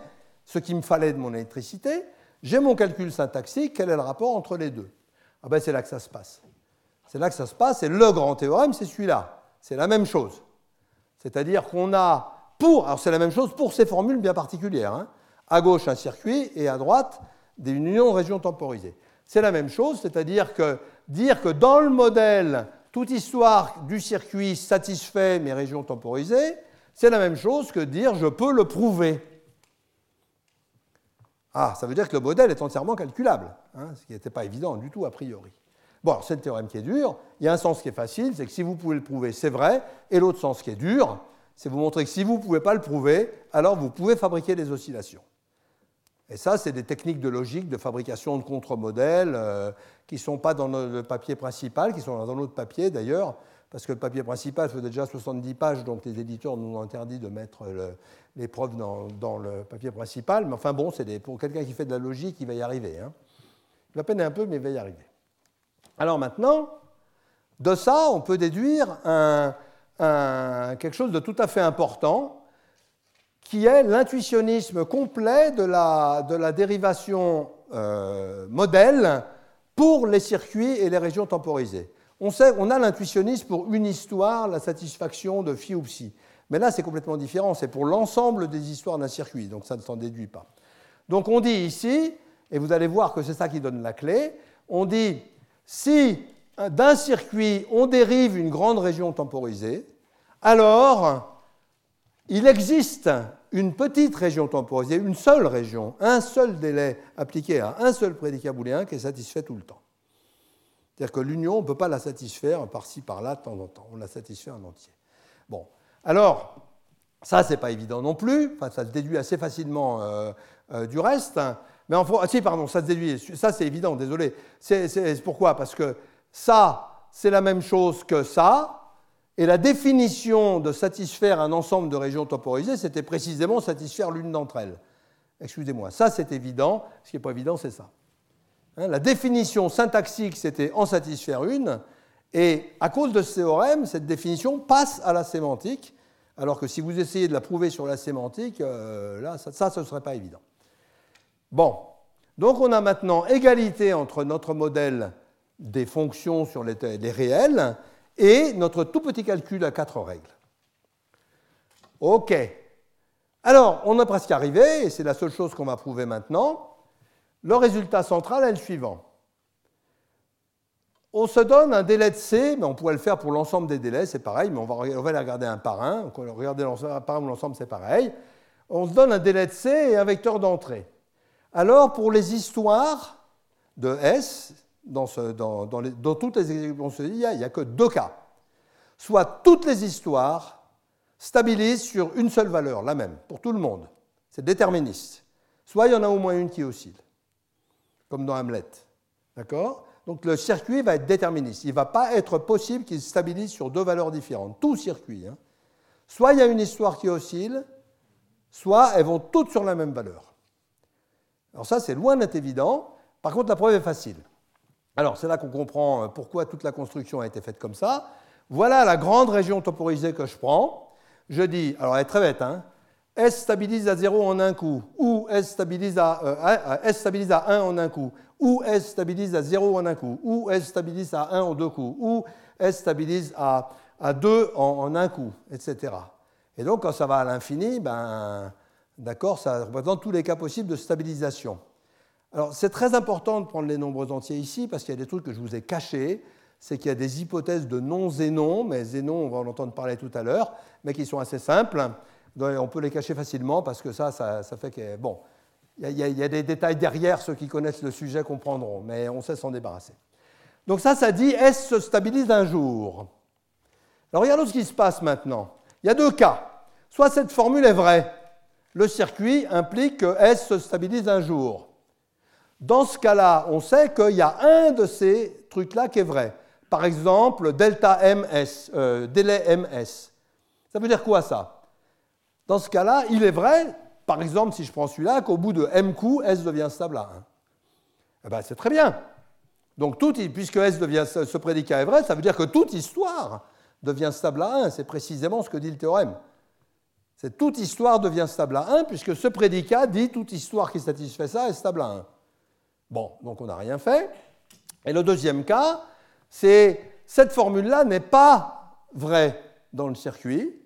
ce qu'il me fallait de mon électricité. J'ai mon calcul syntaxique, quel est le rapport entre les deux? Ah ben, C'est là que ça se passe. C'est là que ça se passe, et le grand théorème, c'est celui-là. C'est la même chose. C'est-à-dire qu'on a pour, alors c'est la même chose pour ces formules bien particulières, hein. à gauche un circuit et à droite une union de régions temporisées. C'est la même chose, c'est-à-dire que dire que dans le modèle, toute histoire du circuit satisfait mes régions temporisées, c'est la même chose que dire je peux le prouver. Ah, ça veut dire que le modèle est entièrement calculable, hein, ce qui n'était pas évident du tout a priori. Bon, c'est le théorème qui est dur. Il y a un sens qui est facile, c'est que si vous pouvez le prouver, c'est vrai. Et l'autre sens qui est dur, c'est vous montrer que si vous ne pouvez pas le prouver, alors vous pouvez fabriquer des oscillations. Et ça, c'est des techniques de logique de fabrication de contre-modèles euh, qui ne sont pas dans le papier principal, qui sont dans l'autre papier d'ailleurs, parce que le papier principal fait déjà 70 pages, donc les éditeurs nous ont interdit de mettre les preuves dans, le papier principal. Mais enfin bon, pour quelqu'un qui fait de la logique, il va y arriver. Hein. Il va peiner un peu, mais il va y arriver. Alors maintenant, de ça, on peut déduire quelque chose de tout à fait important, qui est l'intuitionnisme complet de la, dérivation euh, modèle pour les circuits et les régions temporisées. On, sait, on a l'intuitionnisme pour une histoire, la satisfaction de phi ou psi. Mais là, c'est complètement différent. C'est pour l'ensemble des histoires d'un circuit, donc ça ne s'en déduit pas. Donc on dit ici, et vous allez voir que c'est ça qui donne la clé, on dit si d'un circuit on dérive une grande région temporisée, alors il existe une petite région temporisée, une seule région, un seul délai appliqué à un seul prédicat booléen qui est satisfait tout le temps. C'est-à-dire que l'union, on ne peut pas la satisfaire par-ci, par-là, de temps en temps. On la satisfait en entier. Bon. Alors, ça, c'est pas évident non plus. Enfin, ça se déduit assez facilement euh, euh, du reste. Mais enfin, ah, si, pardon, ça se déduit. Ça, c'est évident, désolé. C'est pourquoi? Parce que ça, c'est la même chose que ça. Et la définition de satisfaire un ensemble de régions temporisées, c'était précisément satisfaire l'une d'entre elles. Excusez-moi, ça c'est évident. Ce qui n'est pas évident, c'est ça. Hein, la définition syntaxique, c'était en satisfaire une, et à cause de ce théorème, cette définition passe à la sémantique, alors que si vous essayez de la prouver sur la sémantique, euh, là, ça, ce ne serait pas évident. Bon, donc on a maintenant égalité entre notre modèle des fonctions sur les, les réels et notre tout petit calcul à quatre règles. OK. Alors, on est presque arrivé, et c'est la seule chose qu'on va prouver maintenant. Le résultat central est le suivant. On se donne un délai de C, mais on pourrait le faire pour l'ensemble des délais, c'est pareil, mais on va, on va les regarder un par un. Regarder par un ou l'ensemble, c'est pareil. On se donne un délai de C et un vecteur d'entrée. Alors, pour les histoires de S, dans, toutes les exécutions il n'y a, que deux cas. Soit toutes les histoires stabilisent sur une seule valeur, la même, pour tout le monde. C'est déterministe. Soit il y en a au moins une qui oscille comme dans Hamlet. D'accord? Donc le circuit va être déterministe. Il ne va pas être possible qu'il stabilise sur deux valeurs différentes. Tout circuit. Hein. Soit il y a une histoire qui oscille, soit elles vont toutes sur la même valeur. Alors ça, c'est loin d'être évident. Par contre, la preuve est facile. Alors c'est là qu'on comprend euh, pourquoi toute la construction a été faite comme ça. Voilà la grande région temporisée que je prends. Je dis, alors elle est très bête, hein, S stabilise à 0 en un coup, ou S stabilise à, euh, S stabilise à 1 en un coup, ou S stabilise à 0 en un coup, ou S stabilise à 1 en deux coups, ou S stabilise à, à 2 en, un coup, etc. Et donc, quand ça va à l'infini, ben, d'accord, ça représente tous les cas possibles de stabilisation. Alors, c'est très important de prendre les nombres entiers ici, parce qu'il y a des trucs que je vous ai cachés. C'est qu'il y a des hypothèses de non-zénon, mais zénon, on va en entendre parler tout à l'heure, mais qui sont assez simples on peut les cacher facilement parce que ça, ça, fait que. Bon, il y, a des détails derrière, ceux qui connaissent le sujet comprendront, mais on sait s'en débarrasser. Donc ça, ça dit S se stabilise un jour? Alors regardons ce qui se passe maintenant. Il y a deux cas. Soit cette formule est vraie, le circuit implique que S se stabilise un jour? Dans ce cas-là, on sait qu'il y a un de ces trucs-là qui est vrai. Par exemple, delta MS, euh, délai MS. Ça veut dire quoi ça? Dans ce cas-là, il est vrai, par exemple, si je prends celui-là, qu'au bout de m coups, S devient stable à 1. Eh ben, c'est très bien. Donc, puisque S devient, ce prédicat est vrai, ça veut dire que toute histoire devient stable à 1. C'est précisément ce que dit le théorème. C'est toute histoire devient stable à 1, puisque ce prédicat dit toute histoire qui satisfait ça est stable à 1. Bon, donc on n'a rien fait. Et le deuxième cas, c'est cette formule-là n'est pas vraie dans le circuit.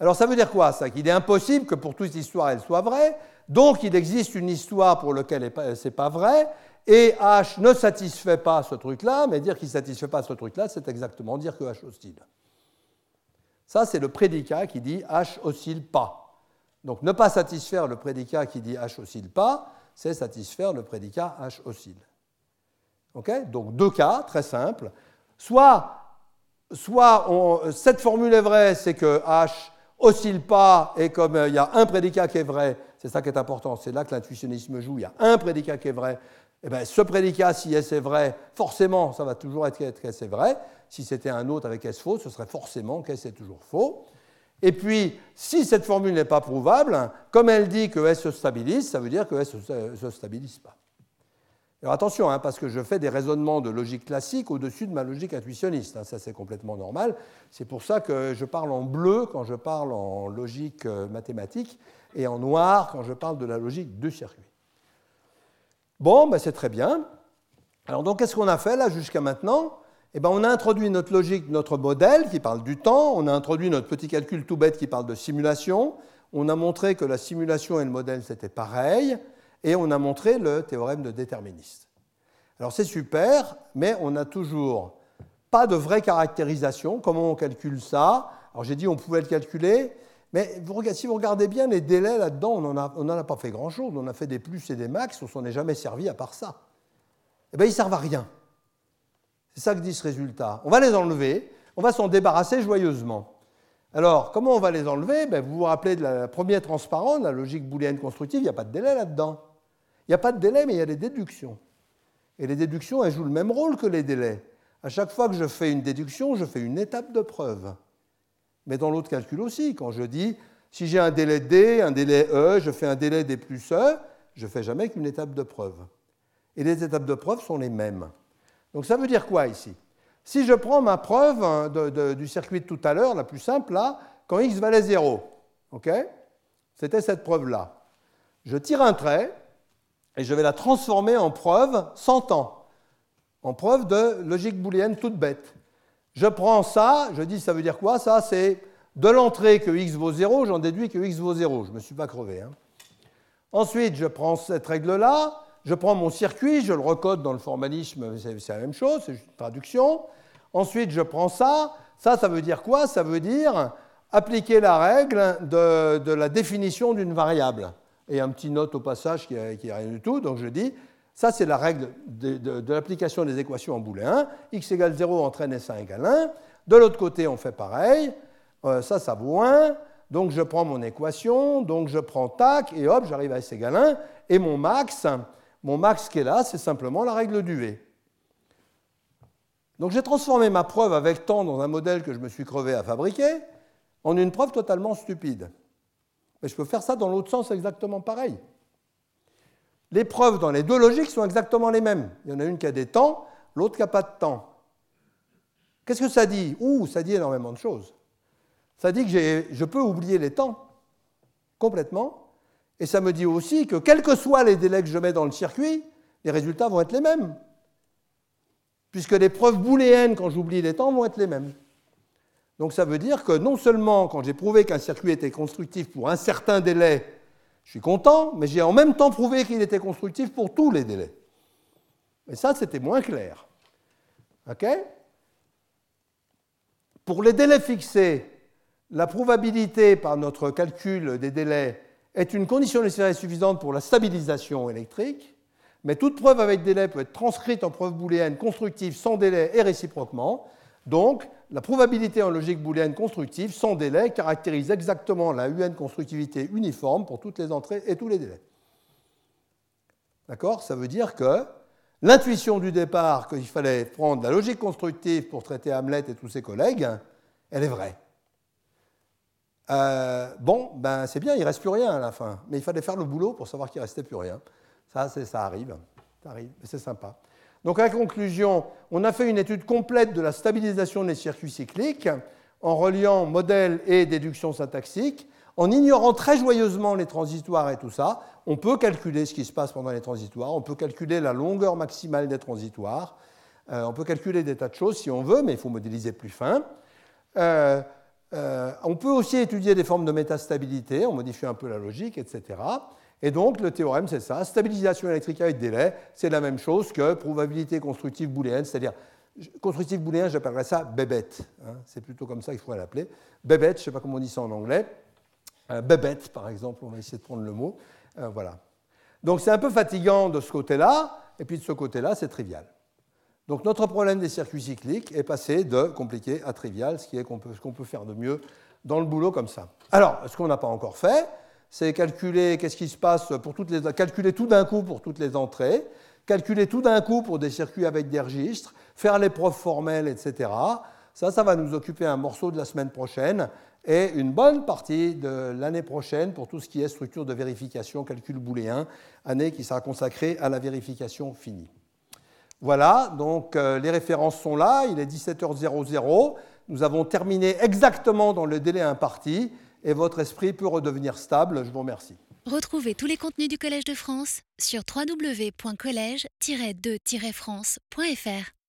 Alors ça veut dire quoi ça? Qu'il est impossible que pour toute histoire elle soit vraie, donc il existe une histoire pour laquelle ce n'est pas vrai, et H ne satisfait pas ce truc-là, mais dire qu'il ne satisfait pas ce truc-là, c'est exactement dire que H oscille. Ça, c'est le prédicat qui dit H oscille pas. Donc ne pas satisfaire le prédicat qui dit H oscille pas, c'est satisfaire le prédicat H oscille. Donc deux cas très simples. Soit, soit cette formule est vraie, c'est que H oscille pas, et comme euh, il y a un prédicat qui est vrai, c'est ça qui est important, c'est là que l'intuitionnisme joue, il y a un prédicat qui est vrai, et bien ce prédicat, si S est vrai, forcément, ça va toujours être que S est vrai. Si c'était un autre avec S faux, ce serait forcément qu'S est toujours faux. Et puis, si cette formule n'est pas prouvable, comme elle dit que S se stabilise, ça veut dire que S ne se stabilise pas. Alors attention, hein, parce que je fais des raisonnements de logique classique au-dessus de ma logique intuitionniste. Hein, ça, c'est complètement normal. C'est pour ça que je parle en bleu quand je parle en logique euh, mathématique et en noir quand je parle de la logique de circuit. Bon, ben, c'est très bien. Alors donc, qu'est-ce qu'on a fait là jusqu'à maintenant? Eh ben, On a introduit notre logique, notre modèle qui parle du temps, on a introduit notre petit calcul tout bête qui parle de simulation, on a montré que la simulation et le modèle, c'était pareil, et on a montré le théorème de déterministe. Alors c'est super, mais on n'a toujours pas de vraie caractérisation. Comment on calcule ça? Alors j'ai dit on pouvait le calculer, mais si vous regardez bien les délais là-dedans, on n'en a, pas fait grand-chose. On a fait des plus et des max, on s'en est jamais servi à part ça. Eh bien, ils servent à rien. C'est ça que dit. On va les enlever, on va s'en débarrasser joyeusement. Alors, comment on va les enlever? Ben, Vous vous rappelez de la première transparente, la logique booléenne constructive, il n'y a pas de délai là-dedans. Il n'y a pas de délai, mais il y a des déductions. Et les déductions, elles jouent le même rôle que les délais. À chaque fois que je fais une déduction, je fais une étape de preuve. Mais dans l'autre calcul aussi, quand je dis si j'ai un délai D, un délai E, je fais un délai D plus E, je ne fais jamais qu'une étape de preuve. Et les étapes de preuve sont les mêmes. Donc ça veut dire quoi ici? Si je prends ma preuve hein, du circuit de tout à l'heure, la plus simple là, quand x valait 0, c'était cette preuve-là. Je tire un trait, et je vais la transformer en preuve sans temps, en preuve de logique booléenne toute bête. Je prends ça, je dis ça veut dire quoi Ça, c'est de l'entrée que x vaut 0, j'en déduis que x vaut 0. Je ne me suis pas crevé. Hein. Ensuite, je prends cette règle-là, je prends mon circuit, je le recode dans le formalisme, c'est la même chose, c'est une traduction. Ensuite, je prends ça. Ça, ça veut dire quoi? Ça veut dire appliquer la règle de, de la définition d'une variable et un petit note au passage qui n'est rien du tout. Donc je dis, ça c'est la règle de, l'application des équations en booléen. x égale 0 entraîne S1 égale 1. De l'autre côté, on fait pareil. Euh, ça, ça vaut 1. Donc je prends mon équation, donc je prends tac, et hop, j'arrive à S égale 1. Et mon max, mon max qui est là, c'est simplement la règle du V. Donc j'ai transformé ma preuve avec temps dans un modèle que je me suis crevé à fabriquer en une preuve totalement stupide. Mais je peux faire ça dans l'autre sens exactement pareil. Les preuves dans les deux logiques sont exactement les mêmes. Il y en a une qui a des temps, l'autre qui n'a pas de temps. Qu'est-ce que ça dit? Ouh, ça dit énormément de choses. Ça dit que je peux oublier les temps complètement. Et ça me dit aussi que quels que soient les délais que je mets dans le circuit, les résultats vont être les mêmes. Puisque les preuves booléennes, quand j'oublie les temps, vont être les mêmes. Donc ça veut dire que non seulement quand j'ai prouvé qu'un circuit était constructif pour un certain délai, je suis content, mais j'ai en même temps prouvé qu'il était constructif pour tous les délais. Et ça, c'était moins clair. OK? Pour les délais fixés, la probabilité par notre calcul des délais est une condition nécessaire et suffisante pour la stabilisation électrique, mais toute preuve avec délai peut être transcrite en preuve booléenne constructive sans délai et réciproquement. Donc, la probabilité en logique booléenne constructive, sans délai, caractérise exactement la UN constructivité uniforme pour toutes les entrées et tous les délais. D'accord? Ça veut dire que l'intuition du départ qu'il fallait prendre la logique constructive pour traiter Hamlet et tous ses collègues, elle est vraie. Euh, bon, ben c'est bien, il reste plus rien à la fin, mais il fallait faire le boulot pour savoir qu'il restait plus rien. Ça, ça arrive, ça arrive, c'est sympa. Donc, à la conclusion, on a fait une étude complète de la stabilisation des circuits cycliques. en reliant modèle et déduction syntaxique, en ignorant très joyeusement les transitoires et tout ça, on peut calculer ce qui se passe pendant les transitoires, on peut calculer la longueur maximale des transitoires, euh, on peut calculer des tas de choses si on veut, mais il faut modéliser plus fin. Euh, euh, on peut aussi étudier des formes de métastabilité, on modifie un peu la logique, etc. Et donc le théorème, c'est ça. Stabilisation électrique avec délai, c'est la même chose que probabilité constructive booléenne, c'est-à-dire constructive booléen, j'appellerais ça bébête. Hein. c'est plutôt comme ça qu'il faut l'appeler. Bébête, je ne sais pas comment on dit ça en anglais. Euh, bébête, par exemple, on va essayer de prendre le mot. Euh, voilà. Donc c'est un peu fatigant de ce côté-là, et puis de ce côté-là, c'est trivial. Donc notre problème des circuits cycliques est passé de compliqué à trivial, ce qui est qu'on peut, ce qu'on peut faire de mieux dans le boulot comme ça. Alors, ce qu'on n'a pas encore fait, c'est calculer qu'est-ce qui se passe pour toutes les, calculer tout d'un coup pour toutes les entrées, calculer tout d'un coup pour des circuits avec des registres, faire les preuves formelles, etc. Ça, ça va nous occuper un morceau de la semaine prochaine et une bonne partie de l'année prochaine pour tout ce qui est structure de vérification, calcul booléen, année qui sera consacrée à la vérification finie. Voilà, donc euh, les références sont là, il est 17h00, nous avons terminé exactement dans le délai imparti et votre esprit peut redevenir stable. Je vous remercie. Retrouvez tous les contenus du Collège de France sur www.colège-2-france.fr.